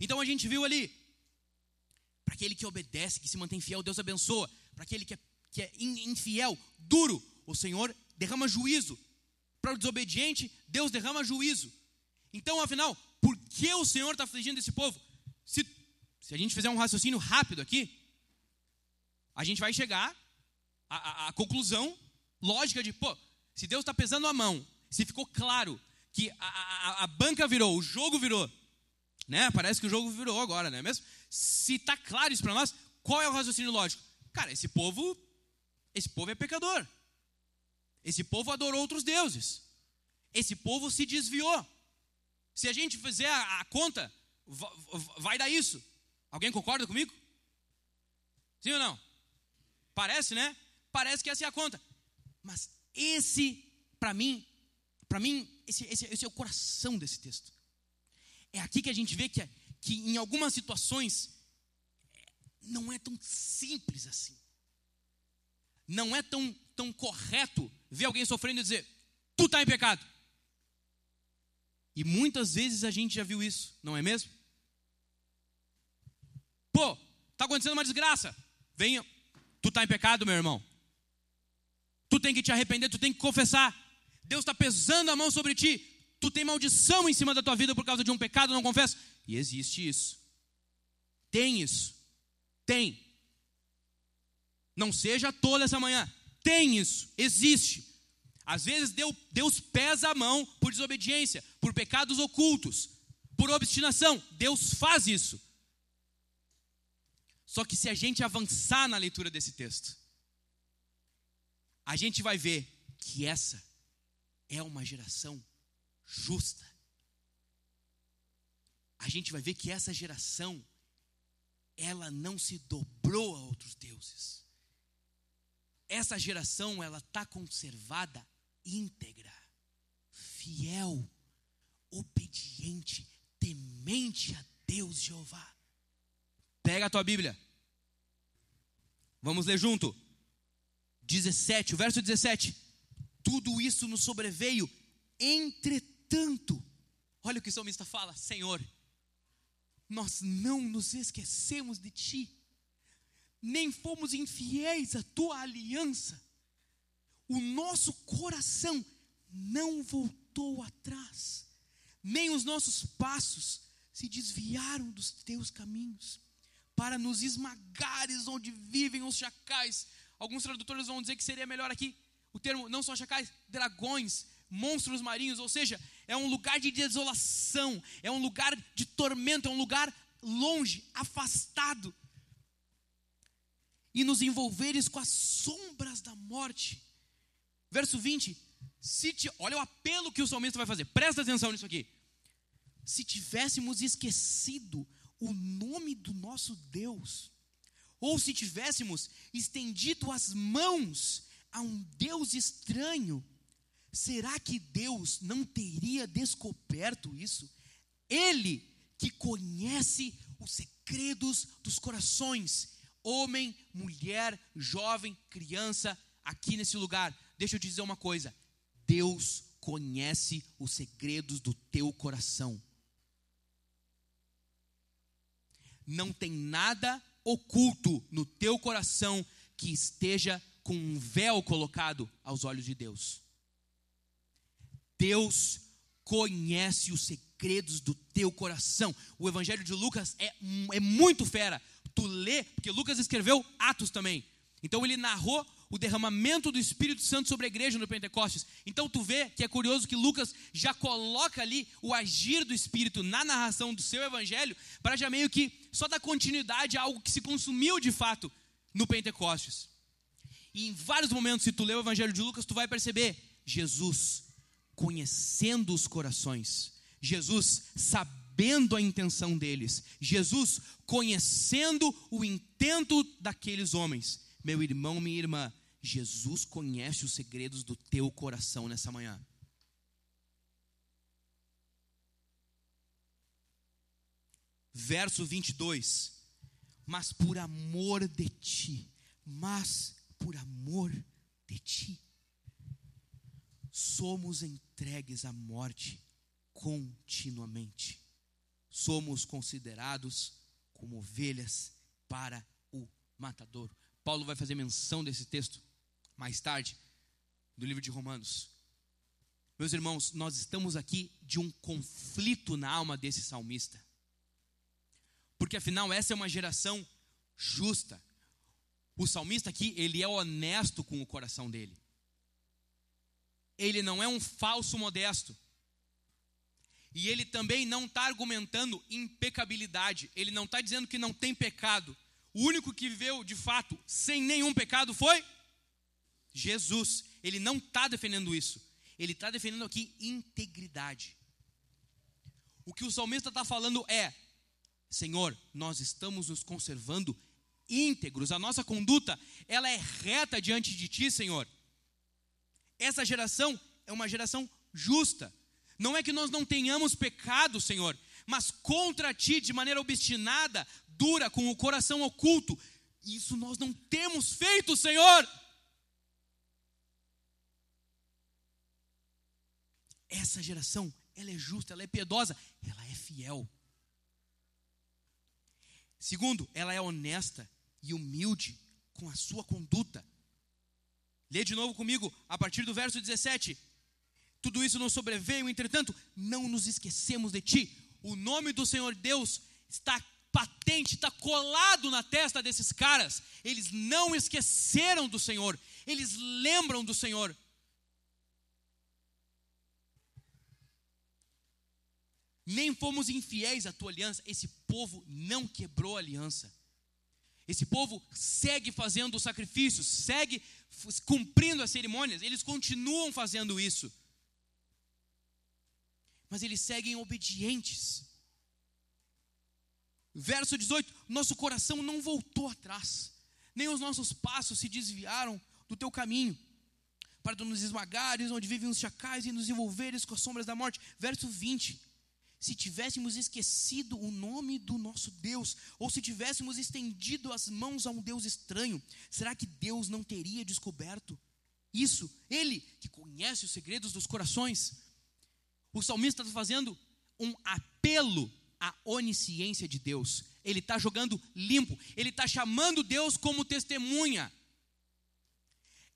Então a gente viu ali, para aquele que obedece, que se mantém fiel, Deus abençoa. Para aquele que é, que é infiel, duro, o Senhor derrama juízo. Para o desobediente, Deus derrama juízo. Então, afinal, por que o Senhor está afligindo esse povo? Se, se a gente fizer um raciocínio rápido aqui, a gente vai chegar à, à conclusão lógica de, pô, se Deus está pesando a mão, se ficou claro que a, a, a, banca virou, o jogo virou, né? Parece que o jogo virou agora, não é mesmo? Se está claro isso para nós, qual é o raciocínio lógico? Cara, esse povo, esse povo é pecador. Esse povo adorou outros deuses. Esse povo se desviou. Se a gente fizer a, a conta, vai dar isso. Alguém concorda comigo? Sim ou não? Parece, né? Parece que essa é a conta. Mas esse, para mim, para mim, esse, esse, esse, é o coração desse texto. É aqui que a gente vê que, que em algumas situações não é tão simples assim. Não é tão, tão correto ver alguém sofrendo e dizer: Tu está em pecado. E muitas vezes a gente já viu isso, não é mesmo? Pô, Está acontecendo uma desgraça. Venha. Tu está em pecado, meu irmão. Tu tem que te arrepender, tu tem que confessar. Deus está pesando a mão sobre ti. Tu tem maldição em cima da tua vida por causa de um pecado, não confessa. E existe isso. Tem isso. Tem. Não seja tolo essa manhã. Tem isso. Existe. Às vezes Deus pesa a mão por desobediência, por pecados ocultos, por obstinação. Deus faz isso. Só que se a gente avançar na leitura desse texto, a gente vai ver que essa é uma geração justa. A gente vai ver que essa geração ela não se dobrou a outros deuses. Essa geração ela está conservada íntegra, fiel, obediente, temente a Deus Jeová. Pega a tua Bíblia. Vamos ler junto. 17, o verso 17. Tudo isso nos sobreveio, entretanto. Olha o que o salmista fala: Senhor, nós não nos esquecemos de ti, nem fomos infiéis à tua aliança o nosso coração não voltou atrás, nem os nossos passos se desviaram dos teus caminhos, para nos esmagares onde vivem os chacais. Alguns tradutores vão dizer que seria melhor aqui o termo não só chacais, dragões, monstros marinhos, ou seja, é um lugar de desolação, é um lugar de tormento, é um lugar longe, afastado. E nos envolveres com as sombras da morte Verso 20. Se te, olha o apelo que o salmista vai fazer. Presta atenção nisso aqui. Se tivéssemos esquecido o nome do nosso Deus, ou se tivéssemos estendido as mãos a um Deus estranho, será que Deus não teria descoberto isso? Ele que conhece os segredos dos corações, homem, mulher, jovem, criança, aqui nesse lugar, deixa eu te dizer uma coisa: Deus conhece os segredos do teu coração. Não tem nada oculto no teu coração que esteja com um véu colocado aos olhos de Deus. Deus conhece os segredos do teu coração. O Evangelho de Lucas é, é muito fera. Tu lê, porque Lucas escreveu Atos também. Então ele narrou o derramamento do Espírito Santo sobre a igreja no Pentecostes. Então tu vê que é curioso que Lucas já coloca ali o agir do Espírito na narração do seu evangelho, para já meio que só dar continuidade a algo que se consumiu de fato no Pentecostes. E em vários momentos, se tu ler o evangelho de Lucas, tu vai perceber Jesus conhecendo os corações, Jesus sabendo a intenção deles, Jesus conhecendo o intento daqueles homens meu irmão, minha irmã, Jesus conhece os segredos do teu coração nessa manhã. Verso 22. Mas por amor de ti, mas por amor de ti, somos entregues à morte continuamente. Somos considerados como ovelhas para o matador. Paulo vai fazer menção desse texto mais tarde, do livro de Romanos. Meus irmãos, nós estamos aqui de um conflito na alma desse salmista. Porque afinal, essa é uma geração justa. O salmista aqui, ele é honesto com o coração dele. Ele não é um falso modesto. E ele também não está argumentando impecabilidade. Ele não está dizendo que não tem pecado. O único que viveu de fato sem nenhum pecado foi Jesus. Ele não está defendendo isso. Ele está defendendo aqui integridade. O que o salmista está falando é: Senhor, nós estamos nos conservando íntegros, a nossa conduta, ela é reta diante de Ti, Senhor. Essa geração é uma geração justa. Não é que nós não tenhamos pecado, Senhor, mas contra Ti, de maneira obstinada, dura, com o coração oculto. Isso nós não temos feito, Senhor. Essa geração, ela é justa, ela é piedosa, ela é fiel. Segundo, ela é honesta e humilde com a sua conduta. Lê de novo comigo, a partir do verso 17. Tudo isso não sobreveio, entretanto, não nos esquecemos de ti. O nome do Senhor Deus está patente, está colado na testa desses caras. Eles não esqueceram do Senhor, eles lembram do Senhor. Nem fomos infiéis à tua aliança. Esse povo não quebrou a aliança. Esse povo segue fazendo sacrifícios, segue cumprindo as cerimônias, eles continuam fazendo isso. Mas eles seguem obedientes. Verso 18: Nosso coração não voltou atrás, nem os nossos passos se desviaram do teu caminho, para nos esmagares onde vivem os chacais e nos envolveres com as sombras da morte. Verso 20: Se tivéssemos esquecido o nome do nosso Deus, ou se tivéssemos estendido as mãos a um Deus estranho, será que Deus não teria descoberto isso? Ele que conhece os segredos dos corações. O salmista está fazendo um apelo a onisciência de Deus. Ele está jogando limpo. Ele está chamando Deus como testemunha.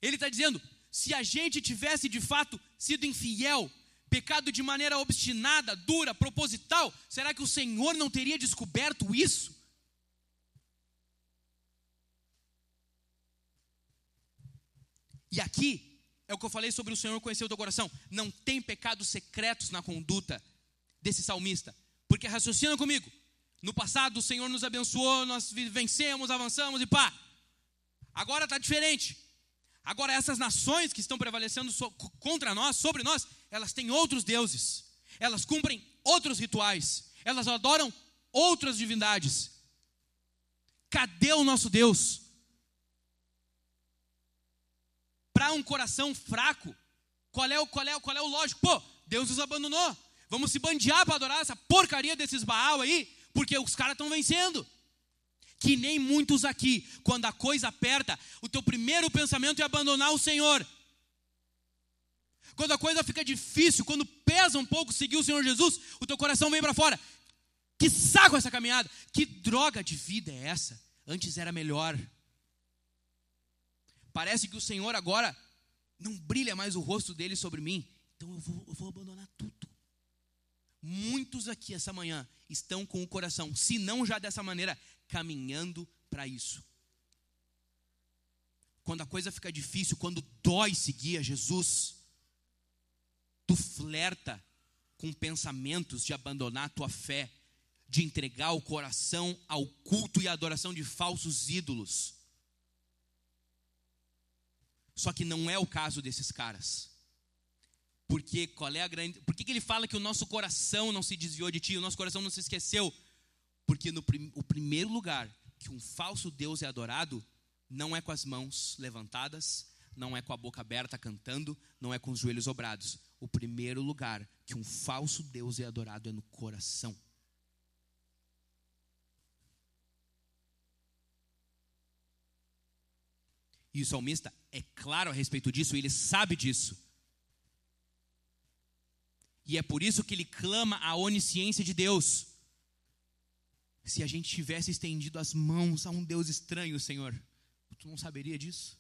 Ele está dizendo: se a gente tivesse de fato sido infiel, pecado de maneira obstinada, dura, proposital, será que o Senhor não teria descoberto isso? E aqui é o que eu falei sobre o Senhor conhecer o teu coração. Não tem pecados secretos na conduta desse salmista. Porque raciocina comigo. No passado o Senhor nos abençoou, nós vencemos, avançamos e pá. Agora está diferente. Agora essas nações que estão prevalecendo contra nós, sobre nós, elas têm outros deuses. Elas cumprem outros rituais. Elas adoram outras divindades. Cadê o nosso Deus? Para um coração fraco, qual é, o, qual, é, qual é o lógico? Pô, Deus nos abandonou. Vamos se bandear para adorar essa porcaria desses Baal aí, porque os caras estão vencendo. Que nem muitos aqui, quando a coisa aperta, o teu primeiro pensamento é abandonar o Senhor. Quando a coisa fica difícil, quando pesa um pouco seguir o Senhor Jesus, o teu coração vem para fora. Que saco essa caminhada! Que droga de vida é essa? Antes era melhor. Parece que o Senhor agora não brilha mais o rosto dele sobre mim. Então eu vou, eu vou abandonar tudo. Muitos aqui essa manhã estão com o coração, se não já dessa maneira, caminhando para isso. Quando a coisa fica difícil, quando dói seguir a Jesus, tu flerta com pensamentos de abandonar a tua fé, de entregar o coração ao culto e adoração de falsos ídolos. Só que não é o caso desses caras. Porque qual é a grande. Por que, que ele fala que o nosso coração não se desviou de ti, o nosso coração não se esqueceu? Porque no prim, o primeiro lugar que um falso Deus é adorado não é com as mãos levantadas, não é com a boca aberta cantando, não é com os joelhos obrados. O primeiro lugar que um falso Deus é adorado é no coração. E o salmista é claro a respeito disso, ele sabe disso. E é por isso que ele clama a onisciência de Deus. Se a gente tivesse estendido as mãos a um Deus estranho, Senhor, tu não saberia disso?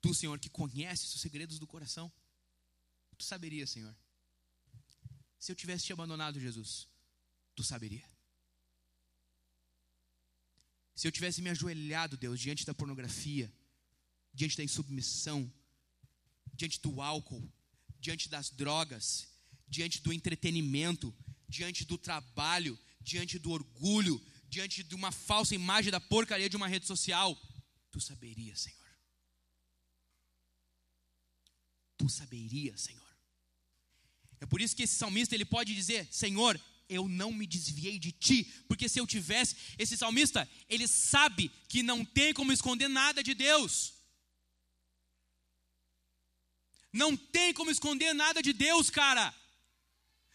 Tu, Senhor, que conheces os segredos do coração, tu saberia, Senhor. Se eu tivesse te abandonado, Jesus, tu saberia. Se eu tivesse me ajoelhado, Deus, diante da pornografia, diante da insubmissão, diante do álcool, diante das drogas, diante do entretenimento, diante do trabalho, diante do orgulho, diante de uma falsa imagem da porcaria de uma rede social, tu saberias, Senhor. Tu saberias, Senhor. É por isso que esse salmista ele pode dizer: Senhor, eu não me desviei de ti, porque se eu tivesse, esse salmista, ele sabe que não tem como esconder nada de Deus. Não tem como esconder nada de Deus, cara.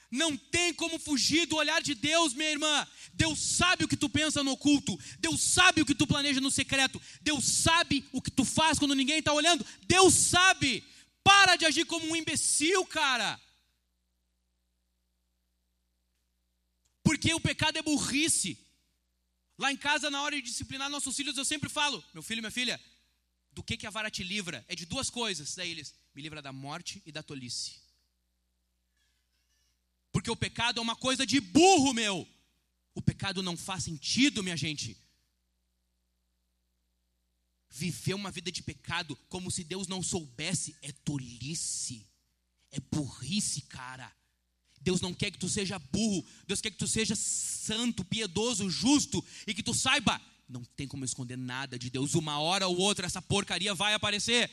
Não tem como fugir do olhar de Deus, minha irmã. Deus sabe o que tu pensa no oculto. Deus sabe o que tu planeja no secreto. Deus sabe o que tu faz quando ninguém está olhando. Deus sabe. Para de agir como um imbecil, cara. Porque o pecado é burrice. Lá em casa, na hora de disciplinar nossos filhos, eu sempre falo: meu filho, minha filha, do que, que a vara te livra? É de duas coisas. Daí eles, me livra da morte e da tolice. Porque o pecado é uma coisa de burro, meu. O pecado não faz sentido, minha gente. Viver uma vida de pecado como se Deus não soubesse é tolice, é burrice, cara. Deus não quer que tu seja burro, Deus quer que tu seja santo, piedoso, justo e que tu saiba, não tem como esconder nada de Deus. Uma hora ou outra essa porcaria vai aparecer.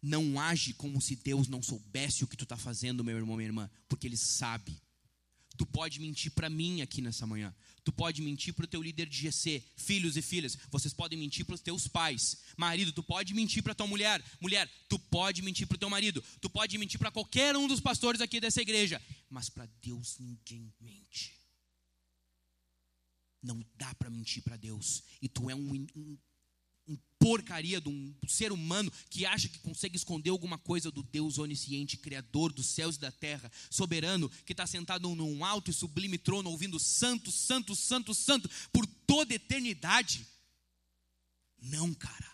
Não age como se Deus não soubesse o que tu está fazendo, meu irmão, minha irmã, porque Ele sabe. Tu pode mentir para mim aqui nessa manhã. Tu pode mentir para o teu líder de GC, filhos e filhas. Vocês podem mentir para os teus pais. Marido, tu pode mentir para tua mulher. Mulher, tu pode mentir para o teu marido. Tu pode mentir para qualquer um dos pastores aqui dessa igreja. Mas para Deus ninguém mente. Não dá para mentir para Deus. E tu é um, um um porcaria de um ser humano que acha que consegue esconder alguma coisa do Deus onisciente, Criador dos céus e da terra, soberano, que está sentado num alto e sublime trono, ouvindo santo, santo, santo, santo, por toda eternidade. Não, cara.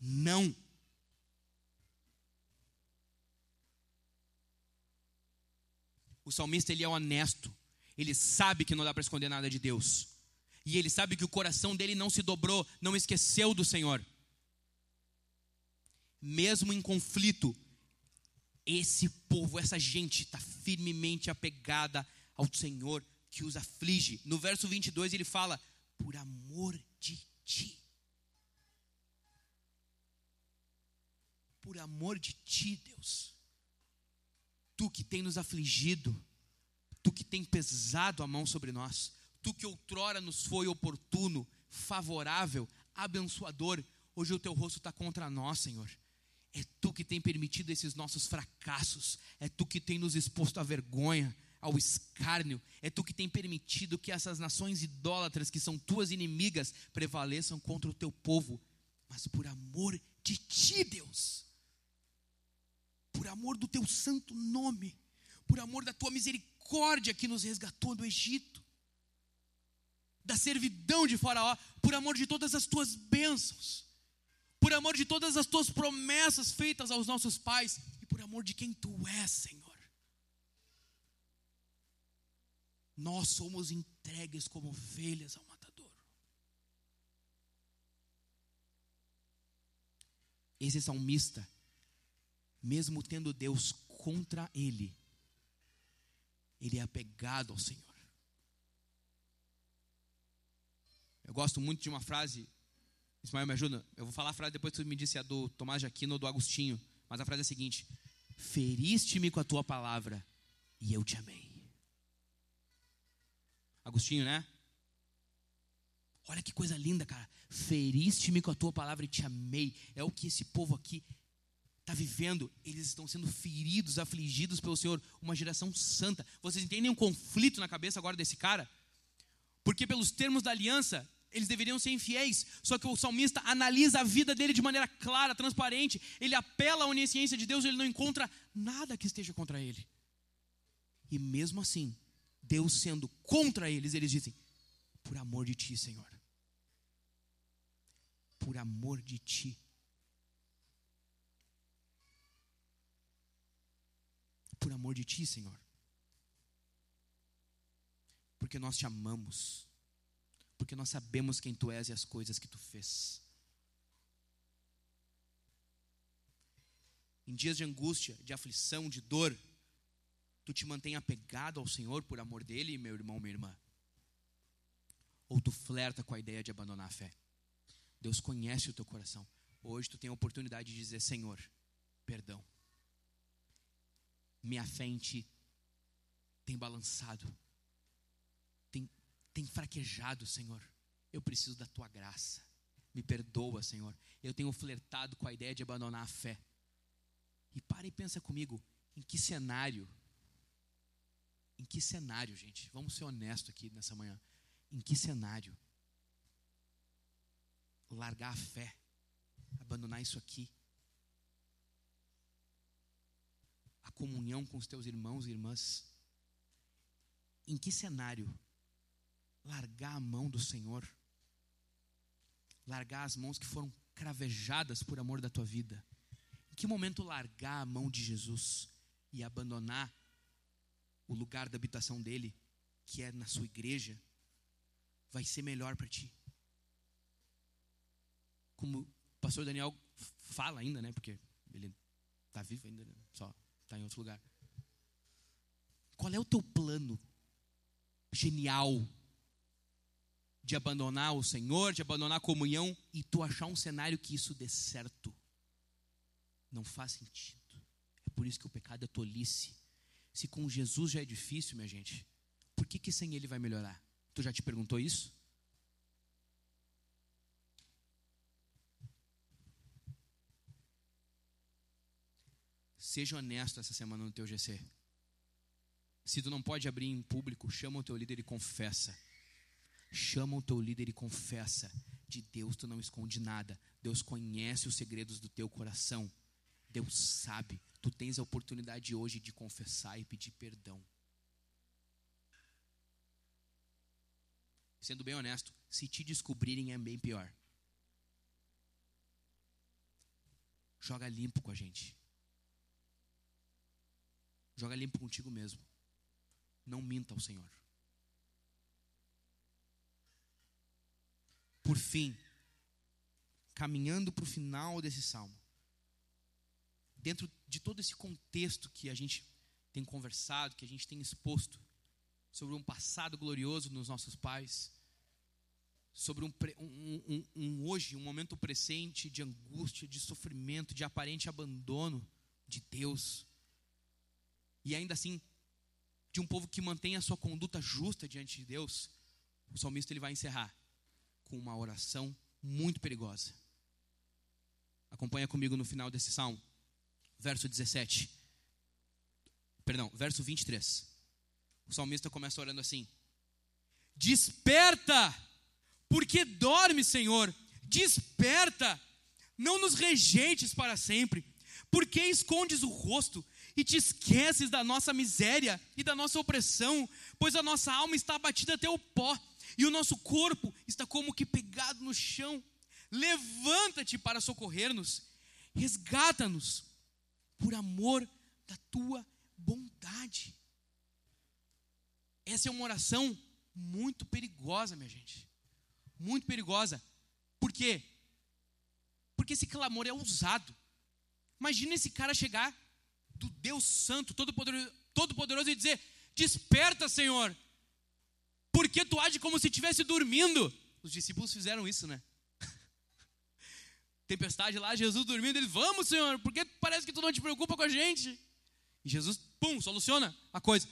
Não. O salmista ele é honesto. Ele sabe que não dá para esconder nada de Deus e ele sabe que o coração dele não se dobrou, não esqueceu do Senhor. Mesmo em conflito, esse povo, essa gente está firmemente apegada ao Senhor que os aflige. No verso 22 ele fala: por amor de ti. Por amor de ti, Deus. Tu que tem nos afligido, tu que tem pesado a mão sobre nós, Tu que outrora nos foi oportuno, favorável, abençoador, hoje o teu rosto está contra nós, Senhor. É tu que tem permitido esses nossos fracassos, é tu que tem nos exposto à vergonha, ao escárnio, é tu que tem permitido que essas nações idólatras, que são tuas inimigas, prevaleçam contra o teu povo, mas por amor de ti, Deus, por amor do teu santo nome, por amor da tua misericórdia que nos resgatou do Egito, da servidão de Faraó, por amor de todas as tuas bênçãos, por amor de todas as tuas promessas feitas aos nossos pais e por amor de quem tu és, Senhor. Nós somos entregues como ovelhas ao matador. Esse salmista, mesmo tendo Deus contra ele, ele é apegado ao Senhor. Eu gosto muito de uma frase. Ismael, me ajuda? Eu vou falar a frase depois que tu me disse a do Tomás de Aquino ou do Agostinho. Mas a frase é a seguinte: Feriste-me com a tua palavra e eu te amei. Agostinho, né? Olha que coisa linda, cara. Feriste-me com a tua palavra e te amei. É o que esse povo aqui está vivendo. Eles estão sendo feridos, afligidos pelo Senhor. Uma geração santa. Vocês entendem um conflito na cabeça agora desse cara? Porque, pelos termos da aliança, eles deveriam ser infiéis. Só que o salmista analisa a vida dele de maneira clara, transparente. Ele apela à onisciência de Deus, ele não encontra nada que esteja contra ele. E mesmo assim, Deus sendo contra eles, eles dizem: Por amor de ti, Senhor. Por amor de ti. Por amor de ti, Senhor. Porque nós te amamos porque nós sabemos quem tu és e as coisas que tu fez. Em dias de angústia, de aflição, de dor, tu te mantém apegado ao Senhor por amor dele, meu irmão, minha irmã? Ou tu flerta com a ideia de abandonar a fé? Deus conhece o teu coração. Hoje tu tem a oportunidade de dizer: Senhor, perdão. Minha fé em ti tem balançado tem fraquejado, Senhor. Eu preciso da tua graça. Me perdoa, Senhor. Eu tenho flertado com a ideia de abandonar a fé. E para e pensa comigo, em que cenário? Em que cenário, gente? Vamos ser honestos aqui nessa manhã. Em que cenário? Largar a fé, abandonar isso aqui. A comunhão com os teus irmãos e irmãs em que cenário largar a mão do Senhor? Largar as mãos que foram cravejadas por amor da tua vida? Em que momento largar a mão de Jesus e abandonar o lugar da habitação dele, que é na sua igreja, vai ser melhor para ti? Como o pastor Daniel fala ainda, né? Porque ele está vivo ainda, né? só está em outro lugar. Qual é o teu plano genial de abandonar o Senhor, de abandonar a comunhão e tu achar um cenário que isso dê certo? Não faz sentido. É por isso que o pecado é tolice. Se com Jesus já é difícil, minha gente, por que, que sem Ele vai melhorar? Tu já te perguntou isso? Seja honesto essa semana no teu GC. Se tu não pode abrir em público, chama o teu líder e confessa. Chama o teu líder e confessa. De Deus tu não esconde nada. Deus conhece os segredos do teu coração. Deus sabe. Tu tens a oportunidade hoje de confessar e pedir perdão. Sendo bem honesto, se te descobrirem é bem pior. Joga limpo com a gente. Joga limpo contigo mesmo. Não minta ao Senhor. Por fim, caminhando para o final desse salmo, dentro de todo esse contexto que a gente tem conversado, que a gente tem exposto, sobre um passado glorioso nos nossos pais, sobre um, um, um, um, hoje, um momento presente de angústia, de sofrimento, de aparente abandono de Deus, e ainda assim de um povo que mantém a sua conduta justa diante de Deus, o salmista ele vai encerrar com uma oração muito perigosa. Acompanha comigo no final desse salmo, verso 17. Perdão, verso 23. O salmista começa orando assim: Desperta, porque dorme, Senhor. Desperta, não nos rejeites para sempre. Porque escondes o rosto e te esqueces da nossa miséria e da nossa opressão, pois a nossa alma está abatida até o pó e o nosso corpo está como que pegado no chão. Levanta-te para socorrer-nos, resgata-nos por amor da tua bondade. Essa é uma oração muito perigosa, minha gente. Muito perigosa. Por quê? Porque esse clamor é ousado. Imagina esse cara chegar do Deus Santo, Todo-Poderoso, Todo -Poderoso, e dizer: Desperta, Senhor, porque tu age como se estivesse dormindo. Os discípulos fizeram isso, né? <laughs> Tempestade lá, Jesus dormindo, ele: Vamos, Senhor, porque parece que tu não te preocupa com a gente. E Jesus, pum, soluciona a coisa.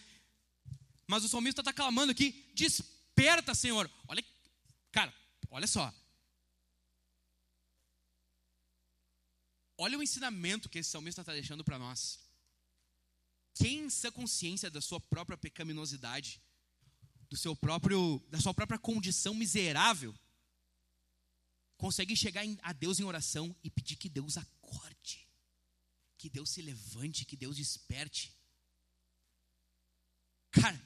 Mas o salmista está clamando aqui: Desperta, Senhor. Olha, cara, olha só. Olha o ensinamento que esse salmista está deixando para nós. Quem essa consciência da sua própria pecaminosidade, do seu próprio, da sua própria condição miserável, consegue chegar a Deus em oração e pedir que Deus acorde, que Deus se levante, que Deus desperte. Cara,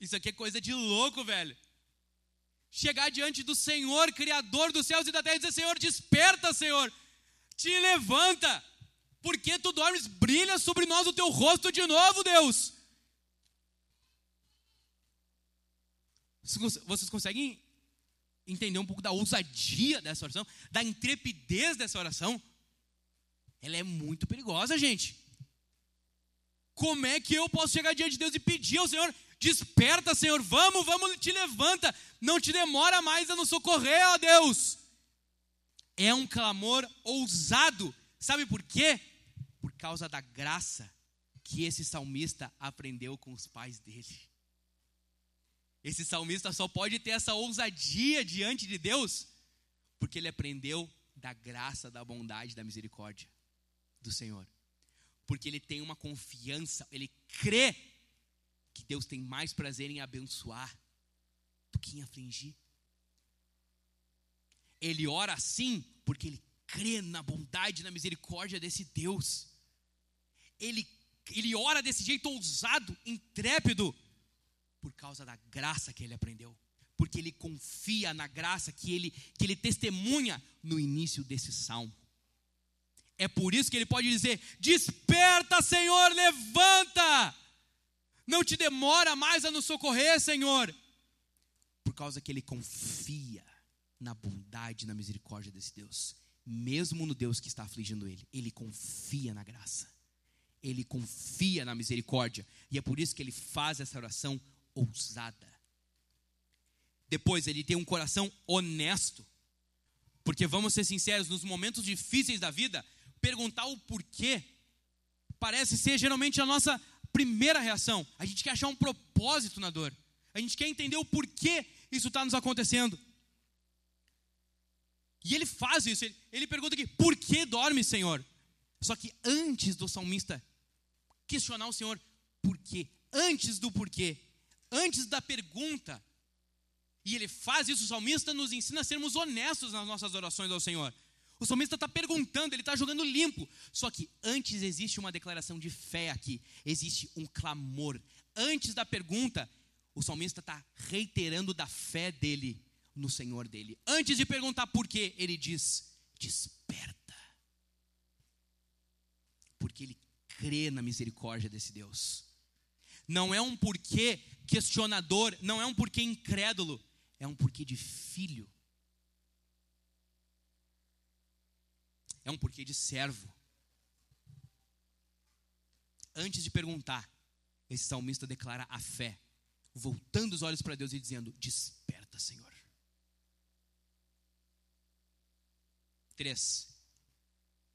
isso aqui é coisa de louco, velho. Chegar diante do Senhor, Criador dos céus e da terra, e dizer: Senhor, desperta, Senhor, te levanta porque tu dormes, brilha sobre nós o teu rosto de novo, Deus. Vocês conseguem entender um pouco da ousadia dessa oração, da intrepidez dessa oração? Ela é muito perigosa, gente. Como é que eu posso chegar diante de Deus e pedir ao Senhor, desperta, Senhor, vamos, vamos, te levanta, não te demora mais a nos socorrer, ó Deus. É um clamor ousado, sabe por quê? por causa da graça que esse salmista aprendeu com os pais dele. Esse salmista só pode ter essa ousadia diante de Deus porque ele aprendeu da graça, da bondade, da misericórdia do Senhor. Porque ele tem uma confiança, ele crê que Deus tem mais prazer em abençoar do que em afligir. Ele ora assim porque ele crê na bondade, na misericórdia desse Deus. Ele, ele ora desse jeito ousado, intrépido, Por causa da graça que ele aprendeu. Porque ele confia na graça que ele, que ele testemunha no início desse salmo. É por isso que ele pode dizer: Desperta, Senhor, levanta! Não te demora mais a nos socorrer, Senhor. Por causa que ele confia na bondade e na misericórdia desse Deus. Mesmo no Deus que está afligindo ele, ele confia na graça. Ele confia na misericórdia. E é por isso que ele faz essa oração ousada. Depois, ele tem um coração honesto. Porque vamos ser sinceros, nos momentos difíceis da vida, perguntar o porquê parece ser geralmente a nossa primeira reação. A gente quer achar um propósito na dor. A gente quer entender o porquê isso está nos acontecendo. E ele faz isso. Ele, ele pergunta aqui: por que dorme, Senhor? Só que antes do salmista questionar o Senhor, por quê? Antes do porquê, antes da pergunta, e ele faz isso, o salmista nos ensina a sermos honestos nas nossas orações ao Senhor. O salmista está perguntando, ele está jogando limpo. Só que antes existe uma declaração de fé aqui, existe um clamor. Antes da pergunta, o salmista está reiterando da fé dele no Senhor dele. Antes de perguntar por quê, ele diz: desperta. Porque ele crê na misericórdia desse Deus. Não é um porquê questionador, não é um porquê incrédulo, é um porquê de filho. É um porquê de servo. Antes de perguntar, esse salmista declara a fé, voltando os olhos para Deus e dizendo: Desperta, Senhor. Três,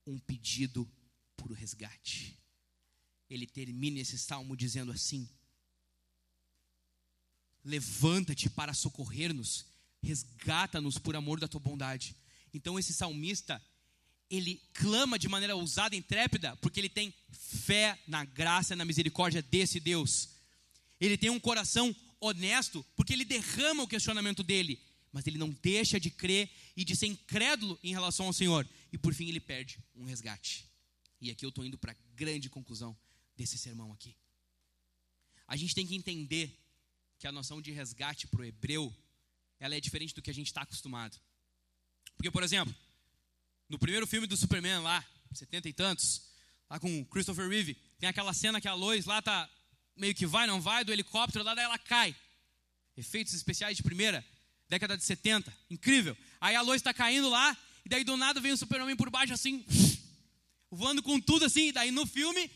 um pedido por resgate ele termina esse salmo dizendo assim: Levanta-te para socorrer-nos, resgata-nos por amor da tua bondade. Então esse salmista, ele clama de maneira ousada e intrépida, porque ele tem fé na graça e na misericórdia desse Deus. Ele tem um coração honesto, porque ele derrama o questionamento dele, mas ele não deixa de crer e de ser incrédulo em relação ao Senhor. E por fim ele perde um resgate. E aqui eu estou indo para a grande conclusão desse sermão aqui. A gente tem que entender que a noção de resgate para o hebreu ela é diferente do que a gente está acostumado. Porque, por exemplo, no primeiro filme do Superman lá, setenta e tantos, lá com Christopher Reeve, tem aquela cena que a Lois lá tá meio que vai, não vai, do helicóptero lá, daí ela cai. Efeitos especiais de primeira, década de 70, incrível. Aí a Lois está caindo lá, e daí do nada vem o Superman por baixo assim, <sniffs> voando com tudo assim, e daí no filme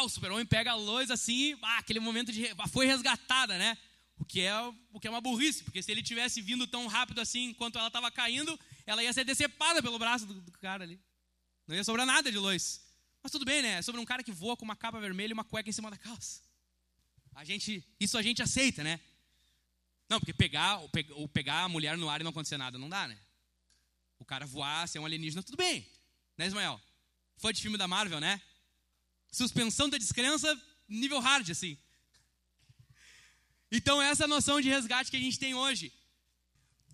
o super-homem pega a Lois assim, ah, aquele momento de. Foi resgatada, né? O que, é, o que é uma burrice, porque se ele tivesse vindo tão rápido assim enquanto ela estava caindo, ela ia ser decepada pelo braço do, do, cara ali. Não ia sobrar nada de Lois. Mas tudo bem, né? É sobre um cara que voa com uma capa vermelha e uma cueca em cima da calça. A gente, isso a gente aceita, né? Não, porque pegar, ou pegar a mulher no ar e não acontecer nada, não dá, né? O cara voar, ser um alienígena, tudo bem. Né, Ismael? Foi de filme da Marvel, né? Suspensão da descrença, nível hard, assim. Então, essa noção de resgate que a gente tem hoje,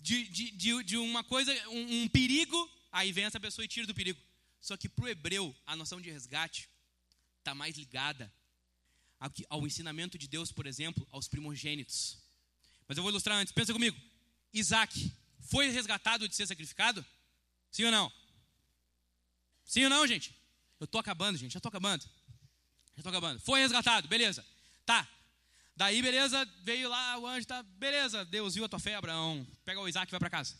de, de, de, de uma coisa, um, um, perigo, aí vem essa pessoa e tira do perigo. Só que para o hebreu, a noção de resgate está mais ligada ao, ao ensinamento de Deus, por exemplo, aos primogênitos. Mas eu vou ilustrar antes, pensa comigo. Isaac foi resgatado de ser sacrificado? Sim ou não? Sim ou não, gente? Eu estou acabando, gente, já estou acabando. Já acabando. Foi resgatado, beleza. Tá. Daí, beleza, veio lá o anjo, tá, beleza, Deus viu a tua fé, Abraão. Pega o Isaac e vai para casa.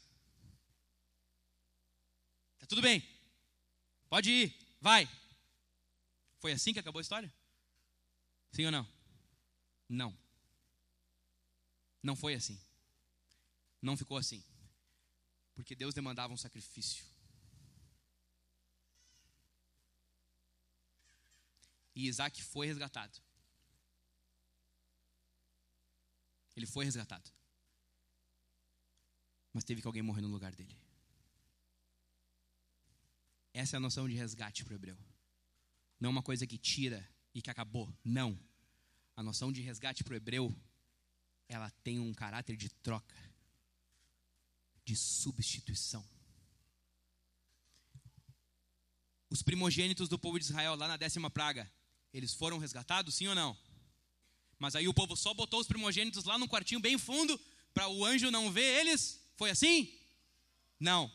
Tá tudo bem. Pode ir, vai. Foi assim que acabou a história? Sim ou não? Não. Não foi assim. Não ficou assim. Porque Deus demandava um sacrifício. E Isaac foi resgatado. Ele foi resgatado. Mas teve que alguém morrer no lugar dele. Essa é a noção de resgate para o hebreu. Não uma coisa que tira e que acabou. Não. A noção de resgate para o hebreu, ela tem um caráter de troca, de substituição. Os primogênitos do povo de Israel, lá na décima praga, eles foram resgatados, sim ou não? Mas aí o povo só botou os primogênitos lá no quartinho bem fundo para o anjo não ver eles. Foi assim? Não.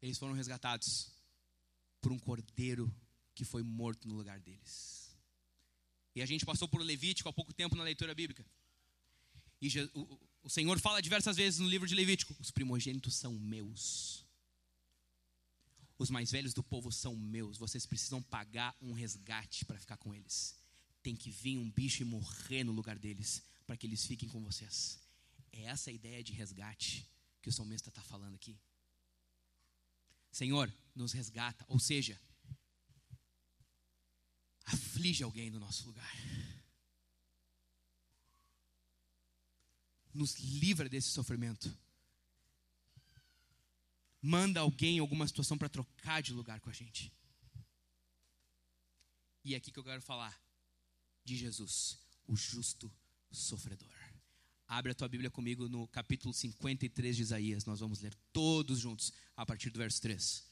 Eles foram resgatados por um cordeiro que foi morto no lugar deles. E a gente passou por Levítico há pouco tempo na leitura bíblica. E o Senhor fala diversas vezes no livro de Levítico: os primogênitos são meus. Os mais velhos do povo são meus. Vocês precisam pagar um resgate para ficar com eles. Tem que vir um bicho e morrer no lugar deles para que eles fiquem com vocês. É essa a ideia de resgate que o salmista está falando aqui. Senhor, nos resgata, ou seja, aflige alguém no nosso lugar. Nos livra desse sofrimento manda alguém em alguma situação para trocar de lugar com a gente. E é aqui que eu quero falar de Jesus, o justo sofredor. Abre a tua Bíblia comigo no capítulo 53 de Isaías. Nós vamos ler todos juntos a partir do verso 3.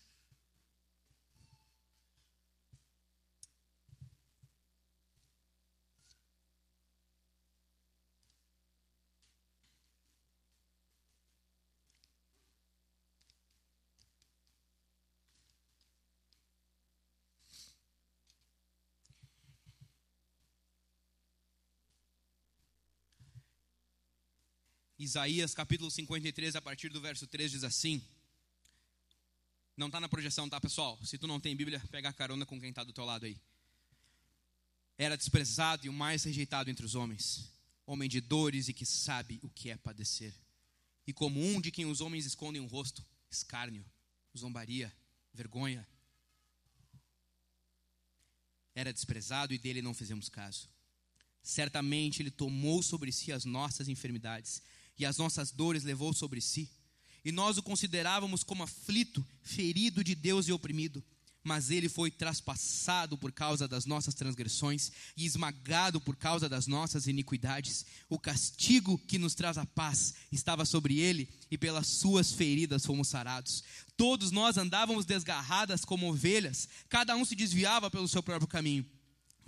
Isaías capítulo 53, a partir do verso 3, diz assim. Não está na projeção, tá, pessoal? Se tu não tem Bíblia, pega a carona com quem está do teu lado aí. Era desprezado e o mais rejeitado entre os homens, homem de dores e que sabe o que é padecer. E como um de quem os homens escondem o rosto, escárnio, zombaria, vergonha. Era desprezado e dele não fizemos caso. Certamente ele tomou sobre si as nossas enfermidades e as nossas dores levou sobre si. E nós o considerávamos como aflito, ferido de Deus e oprimido. Mas ele foi traspassado por causa das nossas transgressões e esmagado por causa das nossas iniquidades. O castigo que nos traz a paz estava sobre ele, e pelas suas feridas fomos sarados. Todos nós andávamos desgarradas como ovelhas, cada um se desviava pelo seu próprio caminho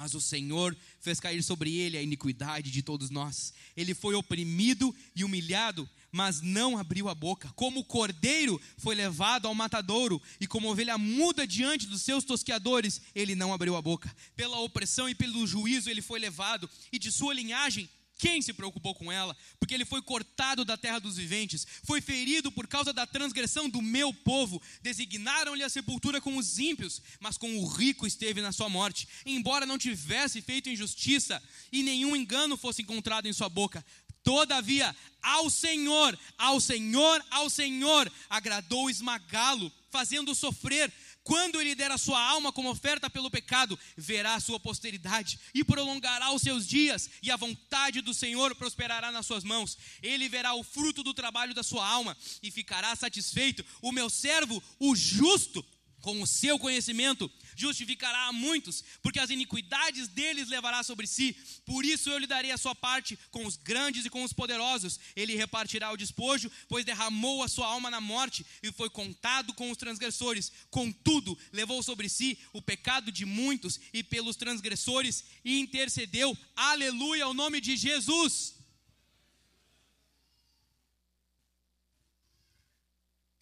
mas o Senhor fez cair sobre ele a iniquidade de todos nós. Ele foi oprimido e humilhado, mas não abriu a boca. Como o cordeiro foi levado ao matadouro, e como ovelha muda diante dos seus tosqueadores, ele não abriu a boca. Pela opressão e pelo juízo ele foi levado, e de sua linhagem quem se preocupou com ela? Porque ele foi cortado da terra dos viventes, foi ferido por causa da transgressão do meu povo. Designaram-lhe a sepultura com os ímpios, mas com o rico esteve na sua morte. Embora não tivesse feito injustiça e nenhum engano fosse encontrado em sua boca, Todavia, ao Senhor, ao Senhor, ao Senhor, agradou esmagá-lo, fazendo sofrer. Quando ele der a sua alma como oferta pelo pecado, verá a sua posteridade e prolongará os seus dias, e a vontade do Senhor prosperará nas suas mãos. Ele verá o fruto do trabalho da sua alma e ficará satisfeito. O meu servo, o justo, com o seu conhecimento, justificará a muitos, porque as iniquidades deles levará sobre si. Por isso eu lhe darei a sua parte com os grandes e com os poderosos. Ele repartirá o despojo, pois derramou a sua alma na morte e foi contado com os transgressores. Contudo, levou sobre si o pecado de muitos e pelos transgressores e intercedeu. Aleluia ao nome de Jesus.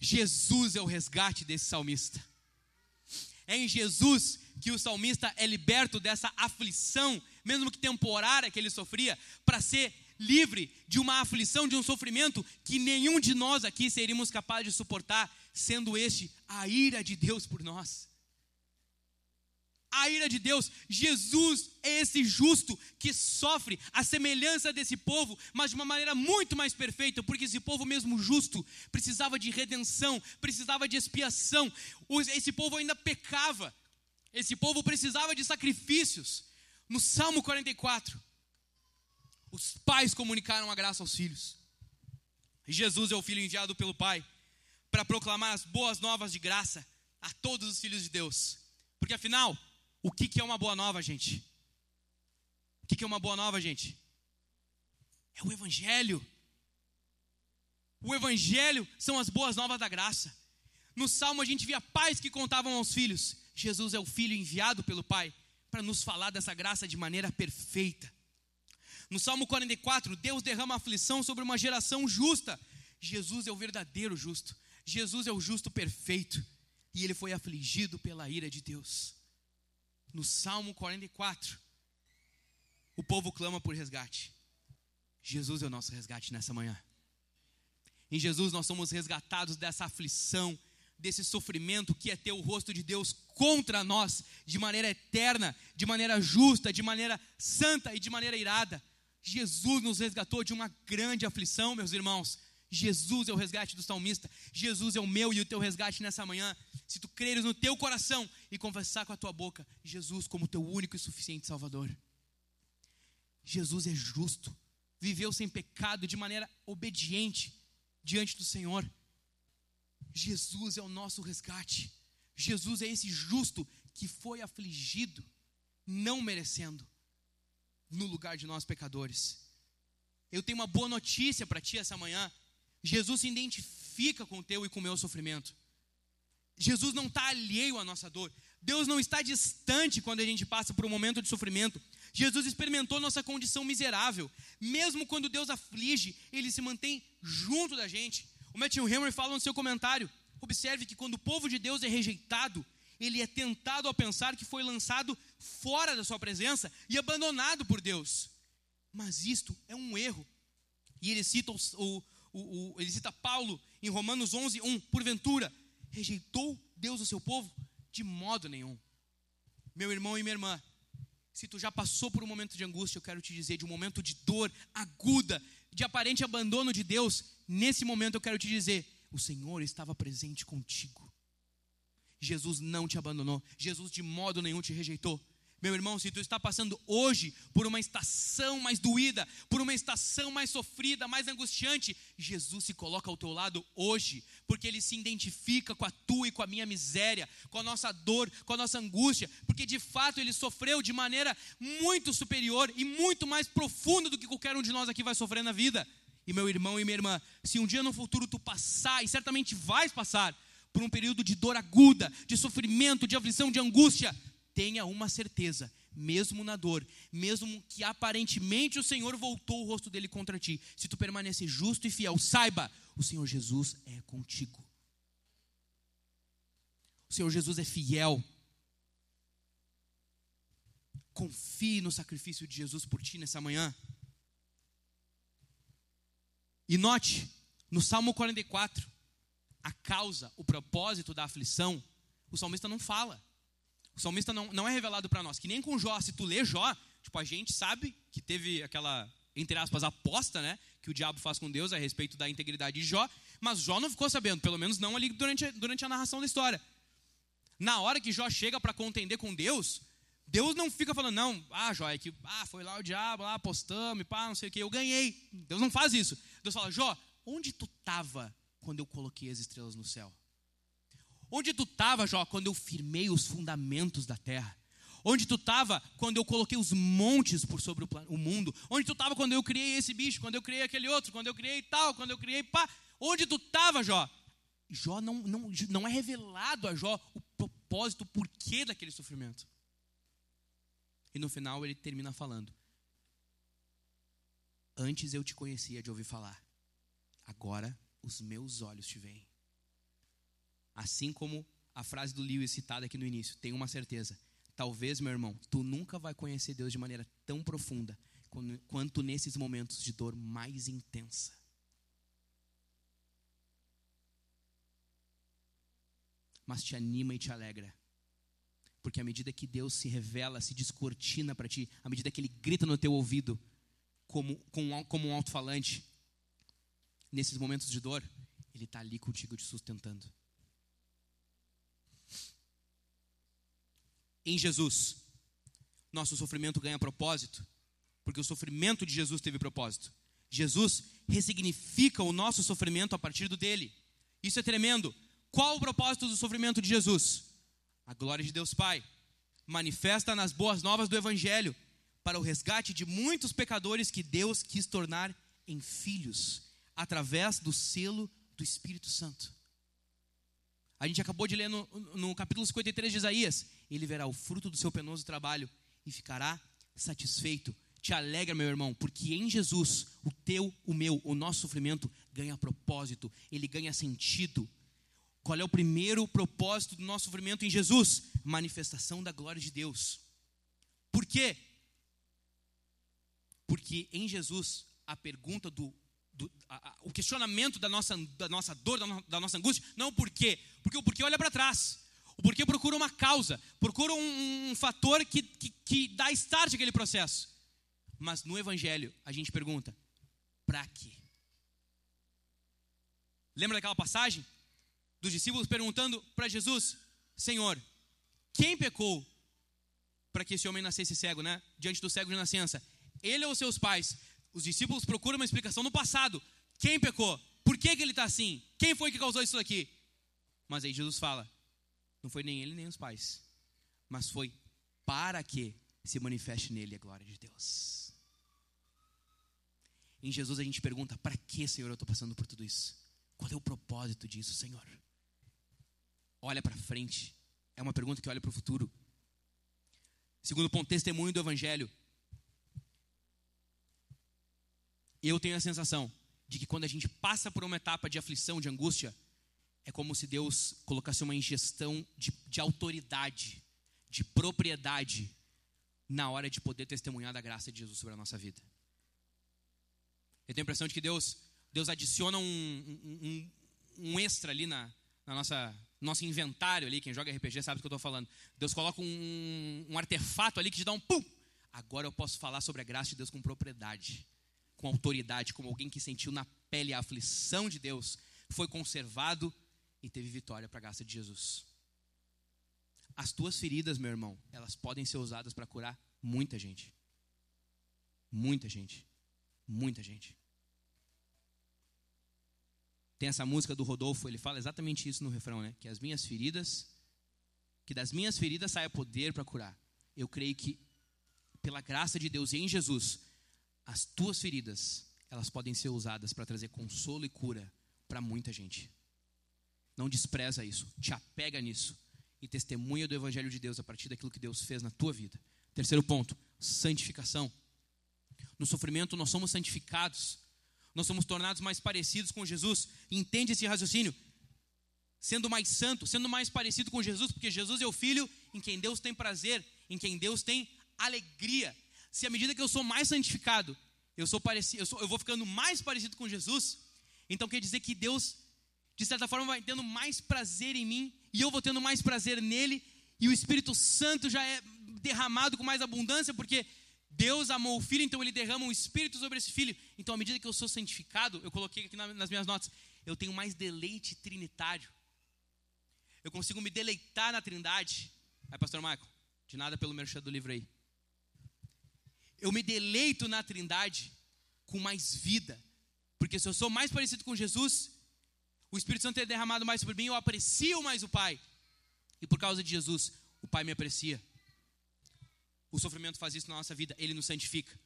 Jesus é o resgate desse salmista. É em Jesus que o salmista é liberto dessa aflição, mesmo que temporária que ele sofria, para ser livre de uma aflição, de um sofrimento que nenhum de nós aqui seríamos capazes de suportar, sendo este a ira de Deus por nós a ira de Deus. Jesus é esse justo que sofre a semelhança desse povo, mas de uma maneira muito mais perfeita, porque esse povo mesmo justo precisava de redenção, precisava de expiação. Esse povo ainda pecava. Esse povo precisava de sacrifícios. No Salmo 44, os pais comunicaram a graça aos filhos. Jesus é o filho enviado pelo Pai para proclamar as boas novas de graça a todos os filhos de Deus. Porque afinal, o que, que é uma boa nova, gente? O que, que é uma boa nova, gente? É o Evangelho. O Evangelho são as boas novas da graça. No Salmo a gente via pais que contavam aos filhos. Jesus é o filho enviado pelo Pai para nos falar dessa graça de maneira perfeita. No Salmo 44, Deus derrama aflição sobre uma geração justa. Jesus é o verdadeiro justo. Jesus é o justo perfeito. E ele foi afligido pela ira de Deus. No Salmo 44, o povo clama por resgate. Jesus é o nosso resgate nessa manhã. Em Jesus nós somos resgatados dessa aflição, desse sofrimento que é ter o rosto de Deus contra nós, de maneira eterna, de maneira justa, de maneira santa e de maneira irada. Jesus nos resgatou de uma grande aflição, meus irmãos. Jesus é o resgate do salmista. Jesus é o meu e o teu resgate nessa manhã. Se tu creres no teu coração e confessar com a tua boca Jesus como teu único e suficiente Salvador. Jesus é justo, viveu sem pecado de maneira obediente diante do Senhor. Jesus é o nosso resgate. Jesus é esse justo que foi afligido, não merecendo, no lugar de nós pecadores. Eu tenho uma boa notícia para ti essa manhã. Jesus se identifica com o teu e com o meu sofrimento. Jesus não está alheio à nossa dor. Deus não está distante quando a gente passa por um momento de sofrimento. Jesus experimentou nossa condição miserável. Mesmo quando Deus aflige, ele se mantém junto da gente. O Matthew Henry fala no seu comentário: observe que quando o povo de Deus é rejeitado, ele é tentado a pensar que foi lançado fora da sua presença e abandonado por Deus. Mas isto é um erro. E ele cita, o, o, o, ele cita Paulo em Romanos 11, 1. Porventura, rejeitou Deus o seu povo? De modo nenhum. Meu irmão e minha irmã, se tu já passou por um momento de angústia, eu quero te dizer, de um momento de dor aguda, de aparente abandono de Deus, nesse momento eu quero te dizer: o Senhor estava presente contigo. Jesus não te abandonou, Jesus de modo nenhum te rejeitou. Meu irmão, se tu está passando hoje por uma estação mais doída, por uma estação mais sofrida, mais angustiante, Jesus se coloca ao teu lado hoje, porque ele se identifica com a tua e com a minha miséria, com a nossa dor, com a nossa angústia, porque de fato ele sofreu de maneira muito superior e muito mais profunda do que qualquer um de nós aqui vai sofrer na vida. E meu irmão e minha irmã, se um dia no futuro tu passar, e certamente vais passar, por um período de dor aguda, de sofrimento, de aflição, de angústia, tenha uma certeza, mesmo na dor, mesmo que aparentemente o Senhor voltou o rosto dele contra ti, se tu permanecer justo e fiel, saiba, o Senhor Jesus é contigo. O Senhor Jesus é fiel. Confie no sacrifício de Jesus por ti nessa manhã. E note, no Salmo 44, a causa, o propósito da aflição, o salmista não fala. O salmista não, não é revelado para nós. Que nem com Jó, se tu lê Jó, tipo, a gente sabe que teve aquela, entre aspas, aposta, né? Que o diabo faz com Deus a respeito da integridade de Jó. Mas Jó não ficou sabendo, pelo menos não ali durante, durante a narração da história. Na hora que Jó chega para contender com Deus, Deus não fica falando, não, ah, Jó, é que ah, foi lá o diabo, lá apostamos, pá, não sei o que, eu ganhei. Deus não faz isso. Deus fala, Jó, onde tu estava quando eu coloquei as estrelas no céu? Onde tu estava, Jó, quando eu firmei os fundamentos da terra? Onde tu estava quando eu coloquei os montes por sobre o, o mundo? Onde tu estava quando eu criei esse bicho, quando eu criei aquele outro, quando eu criei tal, quando eu criei pá? Onde tu estava, Jó? Jó não, não, não é revelado a Jó o propósito, o porquê daquele sofrimento. E no final ele termina falando: Antes eu te conhecia de ouvir falar, agora os meus olhos te veem. Assim como a frase do Lewis citada aqui no início, tenho uma certeza. Talvez, meu irmão, tu nunca vai conhecer Deus de maneira tão profunda quanto nesses momentos de dor mais intensa. Mas te anima e te alegra. Porque à medida que Deus se revela, se descortina para ti, à medida que Ele grita no teu ouvido, como, como, um alto-falante, nesses momentos de dor, Ele está ali contigo te sustentando. Em Jesus, nosso sofrimento ganha propósito, porque o sofrimento de Jesus teve propósito. Jesus ressignifica o nosso sofrimento a partir do dele. Isso é tremendo. Qual o propósito do sofrimento de Jesus? A glória de Deus Pai manifesta nas boas novas do Evangelho para o resgate de muitos pecadores que Deus quis tornar em filhos através do selo do Espírito Santo. A gente acabou de ler no, no capítulo 53 de Isaías: Ele verá o fruto do seu penoso trabalho e ficará satisfeito, te alegra, meu irmão, porque em Jesus, o teu, o meu, o nosso sofrimento ganha propósito, ele ganha sentido. Qual é o primeiro propósito do nosso sofrimento em Jesus? Manifestação da glória de Deus. Por quê? Porque em Jesus, a pergunta do. Do a, a, o questionamento da nossa, da nossa dor, da, no, da nossa angústia, não o porquê. Porque o porquê olha para trás. O porquê procura uma causa, procura um, um fator que, que, que dá start àquele processo. Mas no Evangelho, a gente pergunta: para quê? Lembra daquela passagem? Dos discípulos perguntando para Jesus: Senhor, quem pecou para que esse homem nascesse cego, né? Diante do cego de nascença? Ele ou seus pais? Os discípulos procuram uma explicação no passado. Quem pecou? Por que, que ele está assim? Quem foi que causou isso aqui? Mas aí Jesus fala: não foi nem ele nem os pais, mas foi para que se manifeste nele a glória de Deus. Em Jesus a gente pergunta: para que, Senhor, eu estou passando por tudo isso? Qual é o propósito disso, Senhor? Olha para frente. É uma pergunta que olha para o futuro. Segundo ponto, testemunho do Evangelho. Eu tenho a sensação de que quando a gente passa por uma etapa de aflição, de angústia, é como se Deus colocasse uma ingestão de, de autoridade, de propriedade, na hora de poder testemunhar da graça de Jesus sobre a nossa vida. Eu tenho a impressão de que Deus, Deus adiciona um, um, um extra ali na, na nossa nosso inventário ali, quem joga RPG sabe do que eu estou falando. Deus coloca um, um, artefato ali que te dá um pum. Agora eu posso falar sobre a graça de Deus com propriedade, com autoridade, como alguém que sentiu na pele a aflição de Deus, foi conservado e teve vitória para a graça de Jesus. As tuas feridas, meu irmão, elas podem ser usadas para curar muita gente. Muita gente. Muita gente. Tem essa música do Rodolfo, ele fala exatamente isso no refrão, né? Que as minhas feridas, que das minhas feridas saia poder para curar. Eu creio que pela graça de Deus e em Jesus, as tuas feridas, elas podem ser usadas para trazer consolo e cura para muita gente. Não despreza isso, te apega nisso e testemunha do Evangelho de Deus a partir daquilo que Deus fez na tua vida. Terceiro ponto, santificação. No sofrimento nós somos santificados, nós somos tornados mais parecidos com Jesus. Entende esse raciocínio? Sendo mais santo, sendo mais parecido com Jesus, porque Jesus é o Filho em quem Deus tem prazer, em quem Deus tem alegria. Se à medida que eu sou mais santificado, eu, sou parecido, eu, sou, eu vou ficando mais parecido com Jesus, então quer dizer que Deus de certa forma, vai tendo mais prazer em mim, e eu vou tendo mais prazer nele, e o Espírito Santo já é derramado com mais abundância, porque Deus amou o filho, então ele derrama o Espírito sobre esse filho. Então, à medida que eu sou santificado, eu coloquei aqui nas minhas notas, eu tenho mais deleite trinitário. Eu consigo me deleitar na trindade. Aí, pastor Michael, de nada pelo merchan do livro aí. Eu me deleito na trindade com mais vida. Porque se eu sou mais parecido com Jesus, o Espírito Santo é derramado mais sobre mim, eu aprecio mais o Pai. E por causa de Jesus, o Pai me aprecia. O sofrimento faz isso na nossa vida, ele nos santifica.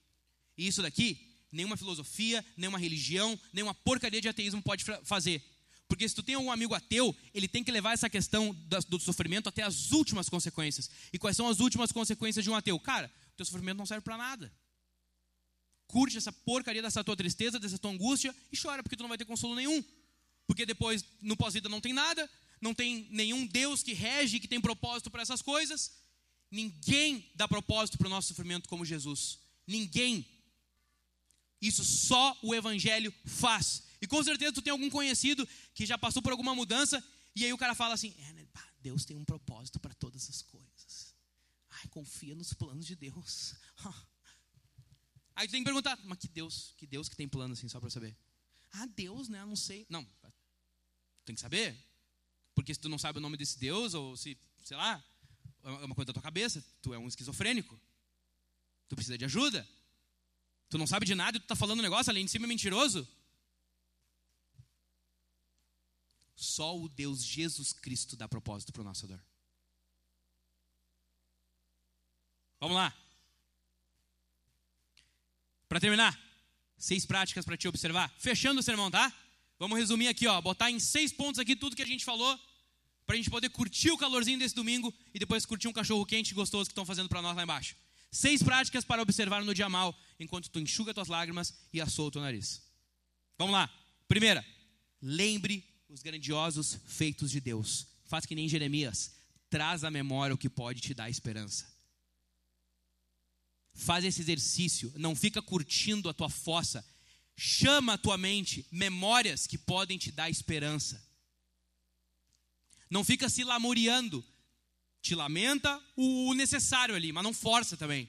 E isso daqui, nenhuma filosofia, nenhuma religião, nenhuma porcaria de ateísmo pode fazer. Porque se tu tem algum amigo ateu, ele tem que levar essa questão do sofrimento até as últimas consequências. E quais são as últimas consequências de um ateu? Cara, teu sofrimento não serve para nada. Curte essa porcaria dessa tua tristeza, dessa tua angústia e chora, porque tu não vai ter consolo nenhum porque depois no pós-vida não tem nada, não tem nenhum Deus que rege, que tem propósito para essas coisas. Ninguém dá propósito para o nosso sofrimento como Jesus. Ninguém. Isso só o Evangelho faz. E com certeza tu tem algum conhecido que já passou por alguma mudança, e aí o cara fala assim: é, né, Deus tem um propósito para todas as coisas. Confia nos planos de Deus. <laughs> Aí tu tem que perguntar, mas que Deus, que Deus que tem plano assim, só para saber. Ah, Deus, né? Eu não sei. Não, tem que saber. Porque se tu não sabe o nome desse Deus, ou se, sei lá, é uma coisa da tua cabeça, tu é um esquizofrênico. Tu precisa de ajuda. Tu não sabe de nada e tu está falando um negócio, além de cima é mentiroso. Só o Deus Jesus Cristo dá propósito para nosso dor. Vamos lá. Para terminar, seis práticas para te observar. Fechando o sermão, tá? Vamos resumir aqui, ó, botar em seis pontos aqui tudo que a gente falou, para a gente poder curtir o calorzinho desse domingo e depois curtir um cachorro quente gostoso que estão fazendo para nós lá embaixo. Seis práticas para observar no dia mal, enquanto tu enxuga tuas lágrimas e assou o teu nariz. Vamos lá. Primeira, lembre os grandiosos feitos de Deus. Faz que nem Jeremias. Traz à memória o que pode te dar esperança. Faz esse exercício. Não fica curtindo a tua fossa. Chama a tua mente memórias que podem te dar esperança. Não fica se lamuriando. Te lamenta o necessário ali, mas não força também.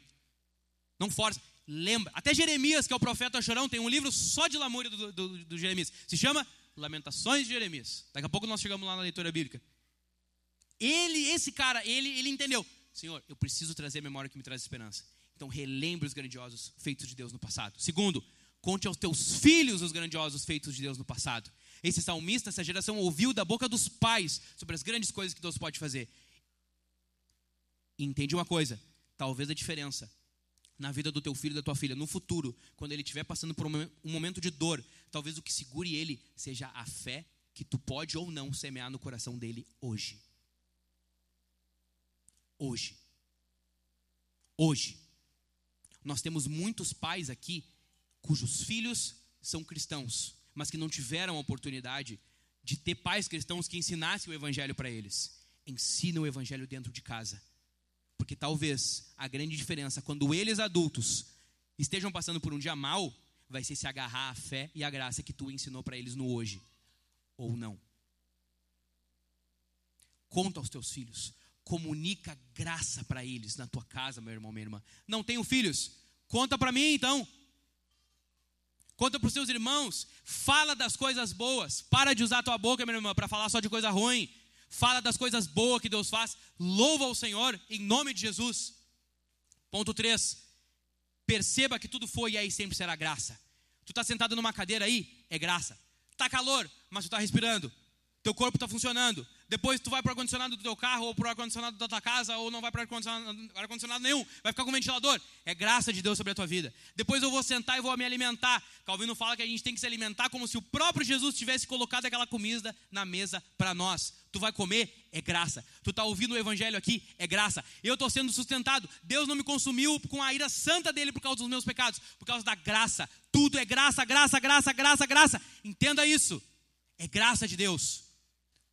Não força. Lembra. Até Jeremias, que é o profeta chorão, tem um livro só de lamúria do, do, do Jeremias. Se chama Lamentações de Jeremias. Daqui a pouco nós chegamos lá na leitura bíblica. Ele, esse cara, ele, ele entendeu. Senhor, eu preciso trazer a memória que me traz esperança. Então relembre os grandiosos feitos de Deus no passado. Segundo, conte aos teus filhos os grandiosos feitos de Deus no passado. Esse salmista, essa geração ouviu da boca dos pais sobre as grandes coisas que Deus pode fazer. E entende uma coisa: talvez a diferença na vida do teu filho e da tua filha, no futuro, quando ele estiver passando por um momento de dor, talvez o que segure ele seja a fé que tu pode ou não semear no coração dele hoje. Hoje. Hoje. Nós temos muitos pais aqui cujos filhos são cristãos, mas que não tiveram a oportunidade de ter pais cristãos que ensinassem o evangelho para eles. Ensina o evangelho dentro de casa porque talvez a grande diferença, quando eles adultos estejam passando por um dia mal, vai ser se agarrar à fé e à graça que tu ensinou para eles no hoje, ou não. Conta aos teus filhos, comunica graça para eles na tua casa, meu irmão, minha irmã. Não tenho filhos? Conta para mim então. Conta para os seus irmãos, fala das coisas boas. Para de usar a tua boca, minha irmã, para falar só de coisa ruim fala das coisas boas que Deus faz, louva o Senhor em nome de Jesus. Ponto 3. Perceba que tudo foi e aí sempre será graça. Tu está sentado numa cadeira aí, é graça. Tá calor, mas tu está respirando. Teu corpo está funcionando. Depois tu vai para o ar-condicionado do teu carro ou para o ar-condicionado da tua casa ou não vai para ar-condicionado, ar-condicionado nenhum. Vai ficar com ventilador. É graça de Deus sobre a tua vida. Depois eu vou sentar e vou me alimentar. Calvino fala que a gente tem que se alimentar como se o próprio Jesus tivesse colocado aquela comida na mesa para nós. Tu vai comer, é graça. Tu está ouvindo o evangelho aqui, é graça. Eu estou sendo sustentado. Deus não me consumiu com a ira santa dele por causa dos meus pecados, por causa da graça. Tudo é graça, graça, graça, graça, graça. Entenda isso. É graça de Deus.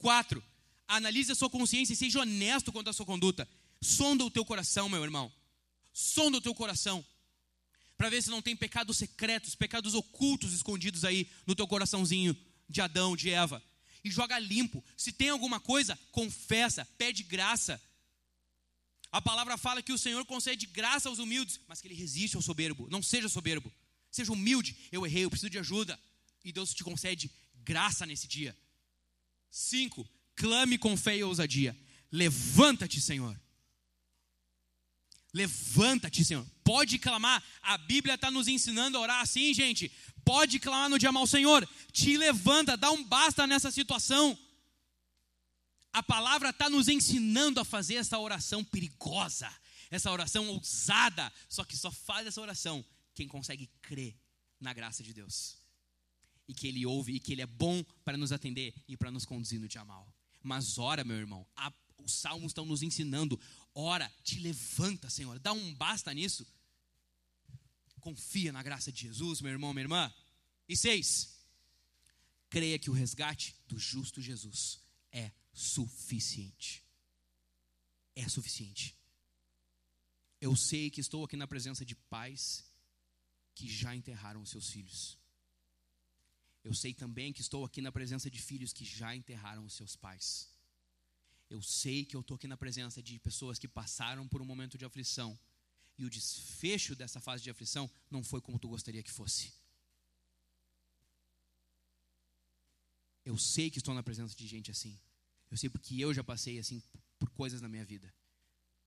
Quatro, analise a sua consciência e seja honesto quanto à sua conduta. Sonda o teu coração, meu irmão. Sonda o teu coração. Para ver se não tem pecados secretos, pecados ocultos escondidos aí no teu coraçãozinho de Adão, de Eva. E joga limpo. Se tem alguma coisa, confessa, pede graça. A palavra fala que o Senhor concede graça aos humildes, mas que ele resiste ao soberbo. Não seja soberbo. Seja humilde. Eu errei, eu preciso de ajuda. E Deus te concede graça nesse dia. Cinco, clame com fé e ousadia. Levanta-te, Senhor. Levanta-te, Senhor. Pode clamar. A Bíblia está nos ensinando a orar assim, gente. Pode clamar no dia mal, Senhor. Te levanta, dá um basta nessa situação. A palavra está nos ensinando a fazer essa oração perigosa, essa oração ousada. Só que só faz essa oração quem consegue crer na graça de Deus e que Ele ouve e que Ele é bom para nos atender e para nos conduzir no dia mal. Mas ora, meu irmão, a, os salmos estão nos ensinando. Ora, te levanta, Senhor. Dá um basta nisso. Confia na graça de Jesus, meu irmão, minha irmã. E seis, creia que o resgate do justo Jesus é suficiente. É suficiente. Eu sei que estou aqui na presença de pais que já enterraram os seus filhos. Eu sei também que estou aqui na presença de filhos que já enterraram os seus pais. Eu sei que eu estou aqui na presença de pessoas que passaram por um momento de aflição e o desfecho dessa fase de aflição não foi como tu gostaria que fosse. Eu sei que estou na presença de gente assim. Eu sei porque eu já passei assim por coisas na minha vida.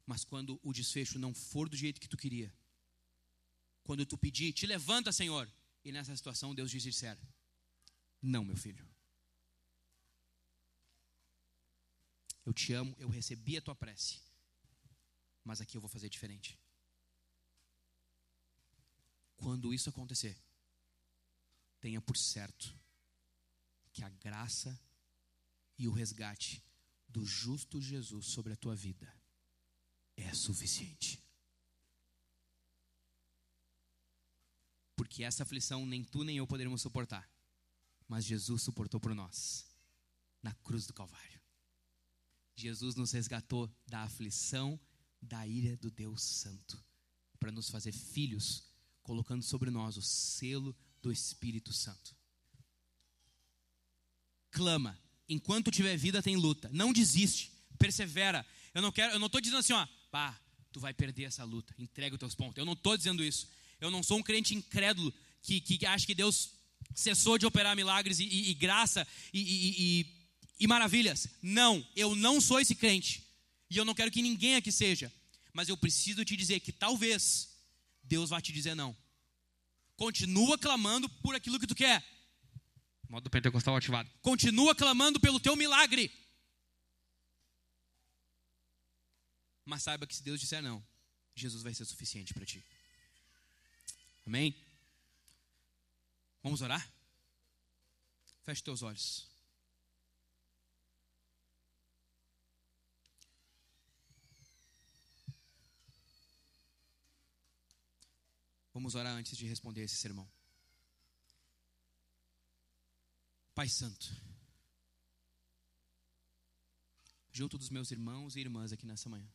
Mas quando o desfecho não for do jeito que tu queria, quando tu pedir, te levanta, Senhor, e nessa situação Deus diz sincero, não, meu filho. Eu te amo, eu recebi a tua prece. Mas aqui eu vou fazer diferente. Quando isso acontecer, tenha por certo que a graça e o resgate do justo Jesus sobre a tua vida é suficiente. Porque essa aflição nem tu nem eu poderíamos suportar. Mas Jesus suportou por nós, na cruz do Calvário. Jesus nos resgatou da aflição, da ira do Deus Santo, para nos fazer filhos, colocando sobre nós o selo do Espírito Santo. Clama, enquanto tiver vida tem luta. Não desiste, persevera. Eu não quero, eu não estou dizendo assim, ó, pá, tu vai perder essa luta. Entrega os teus pontos. Eu não estou dizendo isso. Eu não sou um crente incrédulo que, que acha que Deus cessou de operar milagres e, e, e graça e, e maravilhas. Não, eu não sou esse crente. E eu não quero que ninguém aqui seja. Mas eu preciso te dizer que talvez Deus vá te dizer não. Continua clamando por aquilo que tu quer. Modo pentecostal ativado. Continua clamando pelo teu milagre. Mas saiba que se Deus disser não, Jesus vai ser suficiente para ti. Amém? Vamos orar? Feche teus olhos. Vamos orar antes de responder esse sermão. Pai Santo, junto dos meus irmãos e irmãs aqui nessa manhã,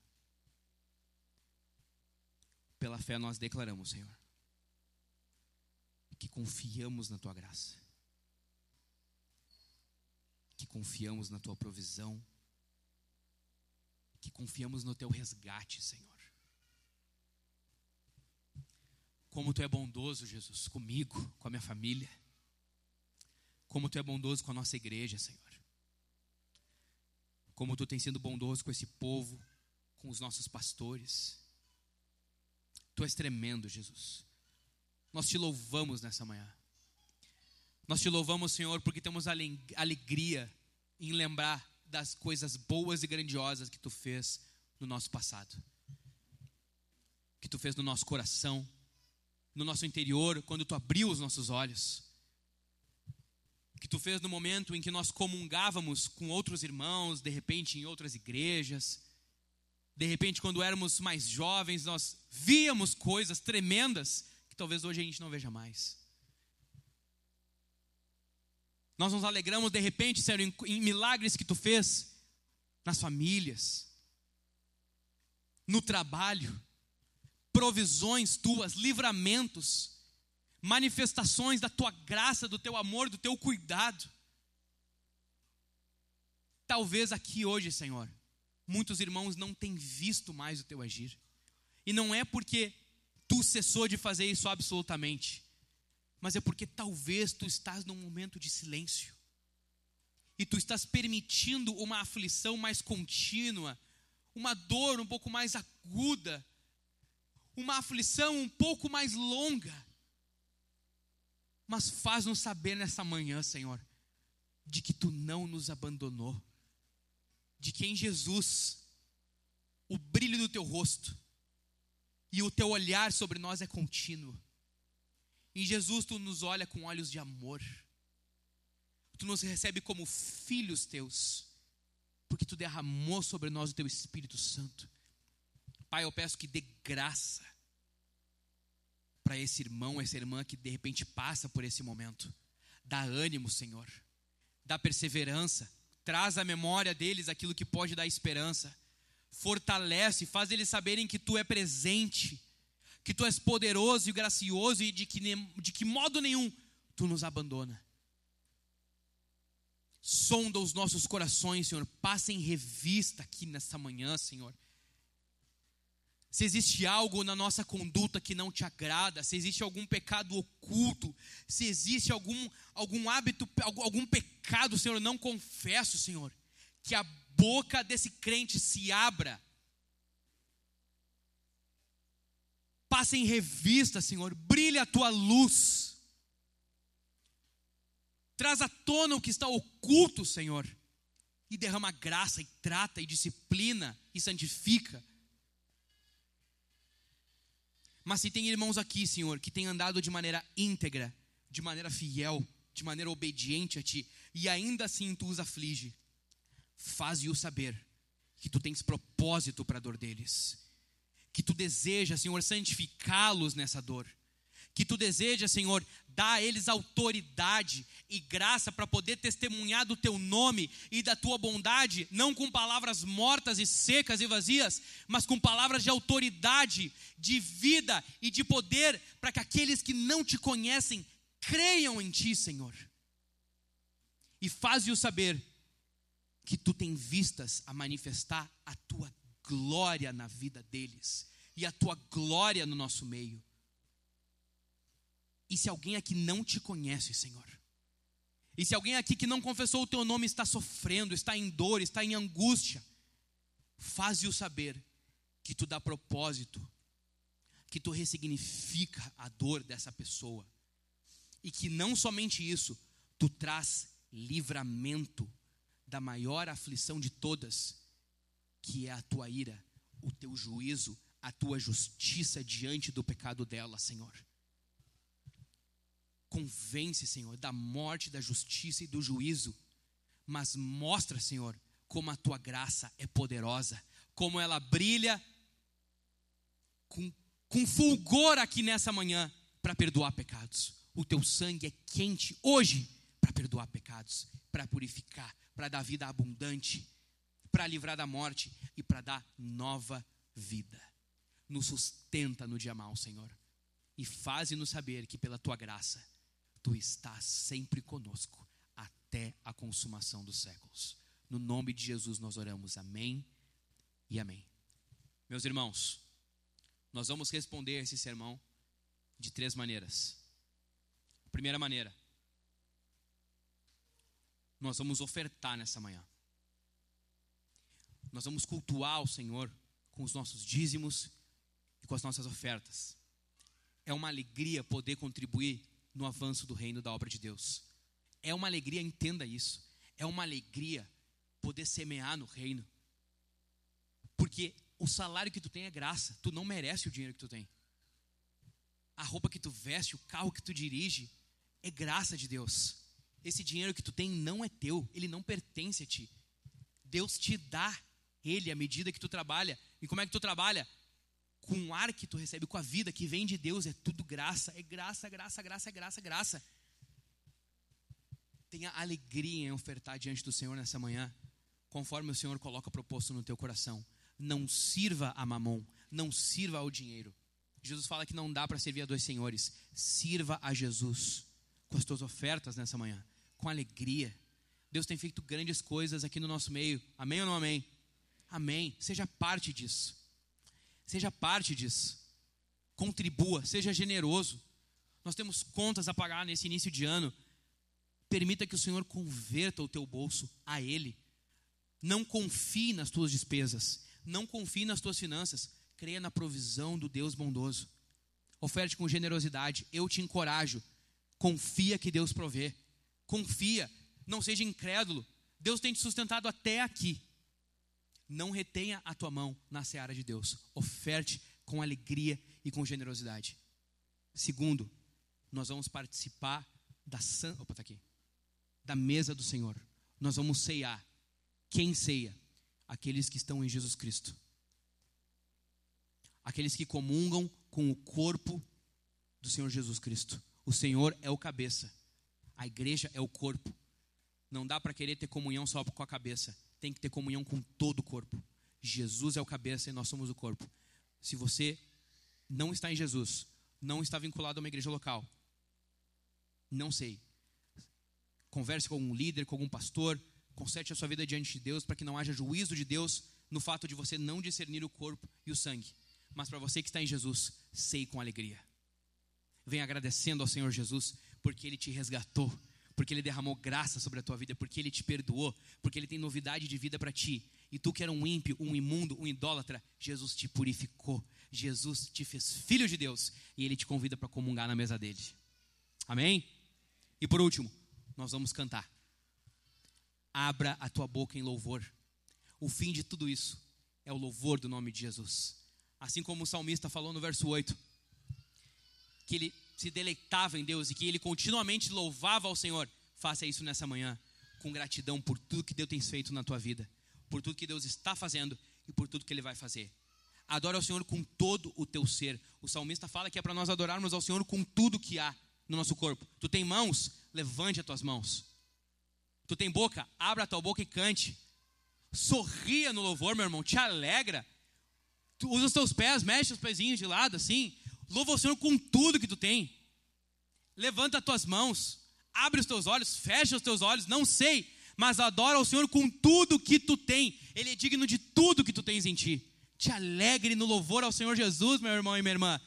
pela fé nós declaramos, Senhor, que confiamos na tua graça, que confiamos na tua provisão, que confiamos no teu resgate, Senhor. Como tu é bondoso, Jesus, comigo, com a minha família. Como tu é bondoso com a nossa igreja, Senhor. Como tu tem sido bondoso com esse povo, com os nossos pastores. Tu és tremendo, Jesus. Nós te louvamos nessa manhã. Nós te louvamos, Senhor, porque temos alegria em lembrar das coisas boas e grandiosas que tu fez no nosso passado. Que tu fez no nosso coração no nosso interior quando tu abriu os nossos olhos. Que tu fez no momento em que nós comungávamos com outros irmãos, de repente em outras igrejas. De repente, quando éramos mais jovens, nós víamos coisas tremendas talvez hoje a gente não veja mais. Nós nos alegramos de repente, Senhor, em, em milagres que tu fez nas famílias, no trabalho, provisões tuas, livramentos, manifestações da tua graça, do teu amor, do teu cuidado. Talvez aqui hoje, Senhor, muitos irmãos não têm visto mais o teu agir. E não é porque tu cessou de fazer isso absolutamente, mas é porque talvez tu estás num momento de silêncio. E tu estás permitindo uma aflição mais contínua, uma dor um pouco mais aguda, uma aflição um pouco mais longa. Mas faz-nos saber nessa manhã, Senhor, de que tu não nos abandonou, de que em Jesus o brilho do teu rosto e o teu olhar sobre nós é contínuo. Em Jesus tu nos olha com olhos de amor. Tu nos recebe como filhos teus, porque tu derramou sobre nós o teu Espírito Santo. Pai, eu peço que dê graça para esse irmão, essa irmã que de repente passa por esse momento. Dá ânimo, Senhor. Dá perseverança. Traz à memória deles aquilo que pode dar esperança. Fortalece, faz eles saberem que tu é presente, que tu és poderoso e gracioso e de que, de que modo nenhum tu nos abandona. Sonda os nossos corações, Senhor. Passa em revista aqui nessa manhã, Senhor se existe algo na nossa conduta que não te agrada, se existe algum pecado oculto, se existe algum, algum hábito, algum, algum pecado, Senhor, não confesso, Senhor, que a boca desse crente se abra. Passa em revista, Senhor, brilha a tua luz. Traz à tona o que está oculto, Senhor, e derrama graça, e trata, e disciplina, e santifica. Mas se tem irmãos aqui, Senhor, que têm andado de maneira íntegra, de maneira fiel, de maneira obediente a Ti, e ainda assim Tu os aflige, faze-o saber que Tu tens propósito para a dor deles, que Tu deseja, Senhor, santificá-los nessa dor, que tu desejas, Senhor, dar a eles autoridade e graça para poder testemunhar do teu nome e da tua bondade, não com palavras mortas e secas e vazias, mas com palavras de autoridade, de vida e de poder, para que aqueles que não te conhecem creiam em ti, Senhor. E faze-o saber que tu tem vistas a manifestar a tua glória na vida deles e a tua glória no nosso meio. E se alguém aqui não te conhece, Senhor, e se alguém aqui que não confessou o teu nome está sofrendo, está em dor, está em angústia, faze-o saber que tu dá propósito, que tu ressignifica a dor dessa pessoa, e que não somente isso, tu traz livramento da maior aflição de todas, que é a tua ira, o teu juízo, a tua justiça diante do pecado dela, Senhor. Convence, Senhor, da morte, da justiça e do juízo, mas mostra, Senhor, como a tua graça é poderosa, como ela brilha com, com fulgor aqui nessa manhã para perdoar pecados. O teu sangue é quente hoje para perdoar pecados, para purificar, para dar vida abundante, para livrar da morte e para dar nova vida. Nos sustenta no dia mal, Senhor, e faze-nos saber que pela tua graça tu estás sempre conosco até a consumação dos séculos. No nome de Jesus nós oramos. Amém e amém. Meus irmãos, nós vamos responder esse sermão de três maneiras. primeira maneira, nós vamos ofertar nessa manhã. Nós vamos cultuar o Senhor com os nossos dízimos e com as nossas ofertas. É uma alegria poder contribuir no avanço do reino da obra de Deus. É uma alegria, entenda isso. É uma alegria poder semear no reino. Porque o salário que tu tem é graça, tu não merece o dinheiro que tu tem. A roupa que tu veste, o carro que tu dirige, é graça de Deus. Esse dinheiro que tu tem não é teu, ele não pertence a ti. Deus te dá ele à medida que tu trabalha. E como é que tu trabalha? Com o ar que tu recebe, com a vida que vem de Deus, é tudo graça, é graça, graça, graça, graça, graça. Tenha alegria em ofertar diante do Senhor nessa manhã, conforme o Senhor coloca proposto no teu coração. Não sirva a mamon, não sirva ao dinheiro. Jesus fala que não dá para servir a dois senhores. Sirva a Jesus com as tuas ofertas nessa manhã, com alegria. Deus tem feito grandes coisas aqui no nosso meio. Amém ou não amém? Amém. Seja parte disso. Seja parte disso. Contribua, seja generoso. Nós temos contas a pagar nesse início de ano. Permita que o Senhor converta o teu bolso a Ele. Não confie nas tuas despesas. Não confie nas tuas finanças. Creia na provisão do Deus bondoso. Oferte com generosidade. Eu te encorajo. Confia que Deus provê. Confia. Não seja incrédulo. Deus tem te sustentado até aqui. Não retenha a tua mão na seara de Deus. Oferte com alegria e com generosidade. Segundo, nós vamos participar da san... Opa, tá aqui. Da mesa do Senhor. Nós vamos ceiar. Quem ceia? Aqueles que estão em Jesus Cristo. Aqueles que comungam com o corpo do Senhor Jesus Cristo. O Senhor é o cabeça. A igreja é o corpo. Não dá para querer ter comunhão só com a cabeça. Tem que ter comunhão com todo o corpo. Jesus é o cabeça e nós somos o corpo. Se você não está em Jesus, não está vinculado a uma igreja local, não sei. Converse com algum líder, com algum pastor, conserte a sua vida diante de Deus para que não haja juízo de Deus no fato de você não discernir o corpo e o sangue. Mas para você que está em Jesus, sei com alegria. Venha agradecendo ao Senhor Jesus, porque Ele te resgatou, porque Ele derramou graça sobre a tua vida, porque Ele te perdoou, porque Ele tem novidade de vida para ti. E tu que era um ímpio, um imundo, um idólatra, Jesus te purificou, Jesus te fez filho de Deus e Ele te convida para comungar na mesa dele. Amém? E por último, nós vamos cantar. Abra a tua boca em louvor. O fim de tudo isso é o louvor do nome de Jesus. Assim como o salmista falou no verso 8 que ele se deleitava em Deus e que ele continuamente louvava ao Senhor, faça isso nessa manhã, com gratidão por tudo que Deus tem feito na tua vida, por tudo que Deus está fazendo e por tudo que Ele vai fazer. Adora ao Senhor com todo o teu ser. O salmista fala que é para nós adorarmos ao Senhor com tudo que há no nosso corpo. Tu tem mãos? Levante as tuas mãos. Tu tem boca? Abra a tua boca e cante. Sorria no louvor, meu irmão, te alegra. Tu usa os teus pés, mexe os pezinhos de lado assim. Louva o Senhor com tudo que tu tem. Levanta as tuas mãos, abre os teus olhos, fecha os teus olhos, não sei, mas adora o Senhor com tudo que tu tem. Ele é digno de tudo que tu tens em ti. Te alegre no louvor ao Senhor Jesus, meu irmão e minha irmã.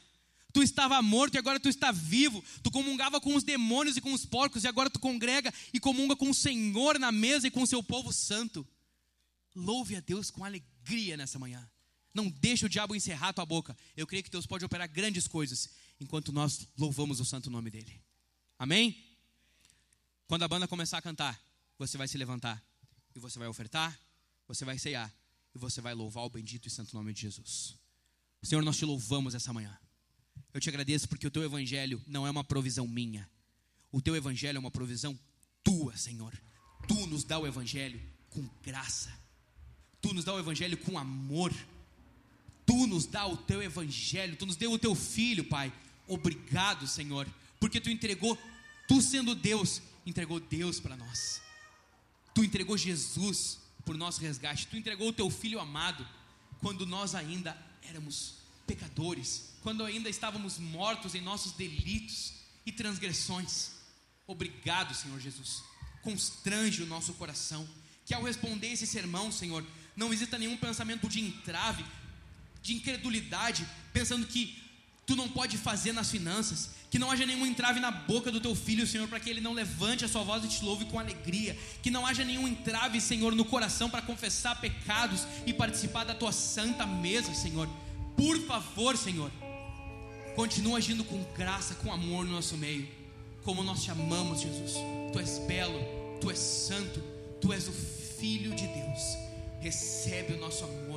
Tu estava morto e agora tu está vivo. Tu comungava com os demônios e com os porcos e agora tu congrega e comunga com o Senhor na mesa e com o seu povo santo. Louve a Deus com alegria nessa manhã. Não deixe o diabo encerrar tua boca. Eu creio que Deus pode operar grandes coisas enquanto nós louvamos o santo nome dele. Amém? Quando a banda começar a cantar, você vai se levantar e você vai ofertar, você vai ceiar e você vai louvar o bendito e santo nome de Jesus. Senhor, nós te louvamos essa manhã. Eu te agradeço porque o teu evangelho não é uma provisão minha. O teu evangelho é uma provisão tua, Senhor. Tu nos dá o evangelho com graça. Tu nos dá o evangelho com amor. Tu nos dá o teu evangelho, tu nos deu o teu filho, Pai. Obrigado, Senhor, porque tu entregou, tu sendo Deus, entregou Deus para nós. Tu entregou Jesus por nosso resgate. Tu entregou o teu filho amado quando nós ainda éramos pecadores, quando ainda estávamos mortos em nossos delitos e transgressões. Obrigado, Senhor Jesus. Constrange o nosso coração. Que ao responder esse sermão, Senhor, não exista nenhum pensamento de entrave, de incredulidade, pensando que tu não pode fazer nas finanças, que não haja nenhum entrave na boca do teu filho, Senhor, para que ele não levante a sua voz e te louve com alegria, que não haja nenhum entrave, Senhor, no coração para confessar pecados e participar da tua santa mesa, Senhor. Por favor, Senhor, continua agindo com graça, com amor no nosso meio, como nós te amamos, Jesus. Tu és belo, tu és santo, tu és o Filho de Deus. Recebe o nosso amor,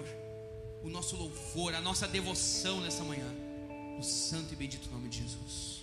o nosso louvor, a nossa devoção nessa manhã no santo e bendito nome de Jesus.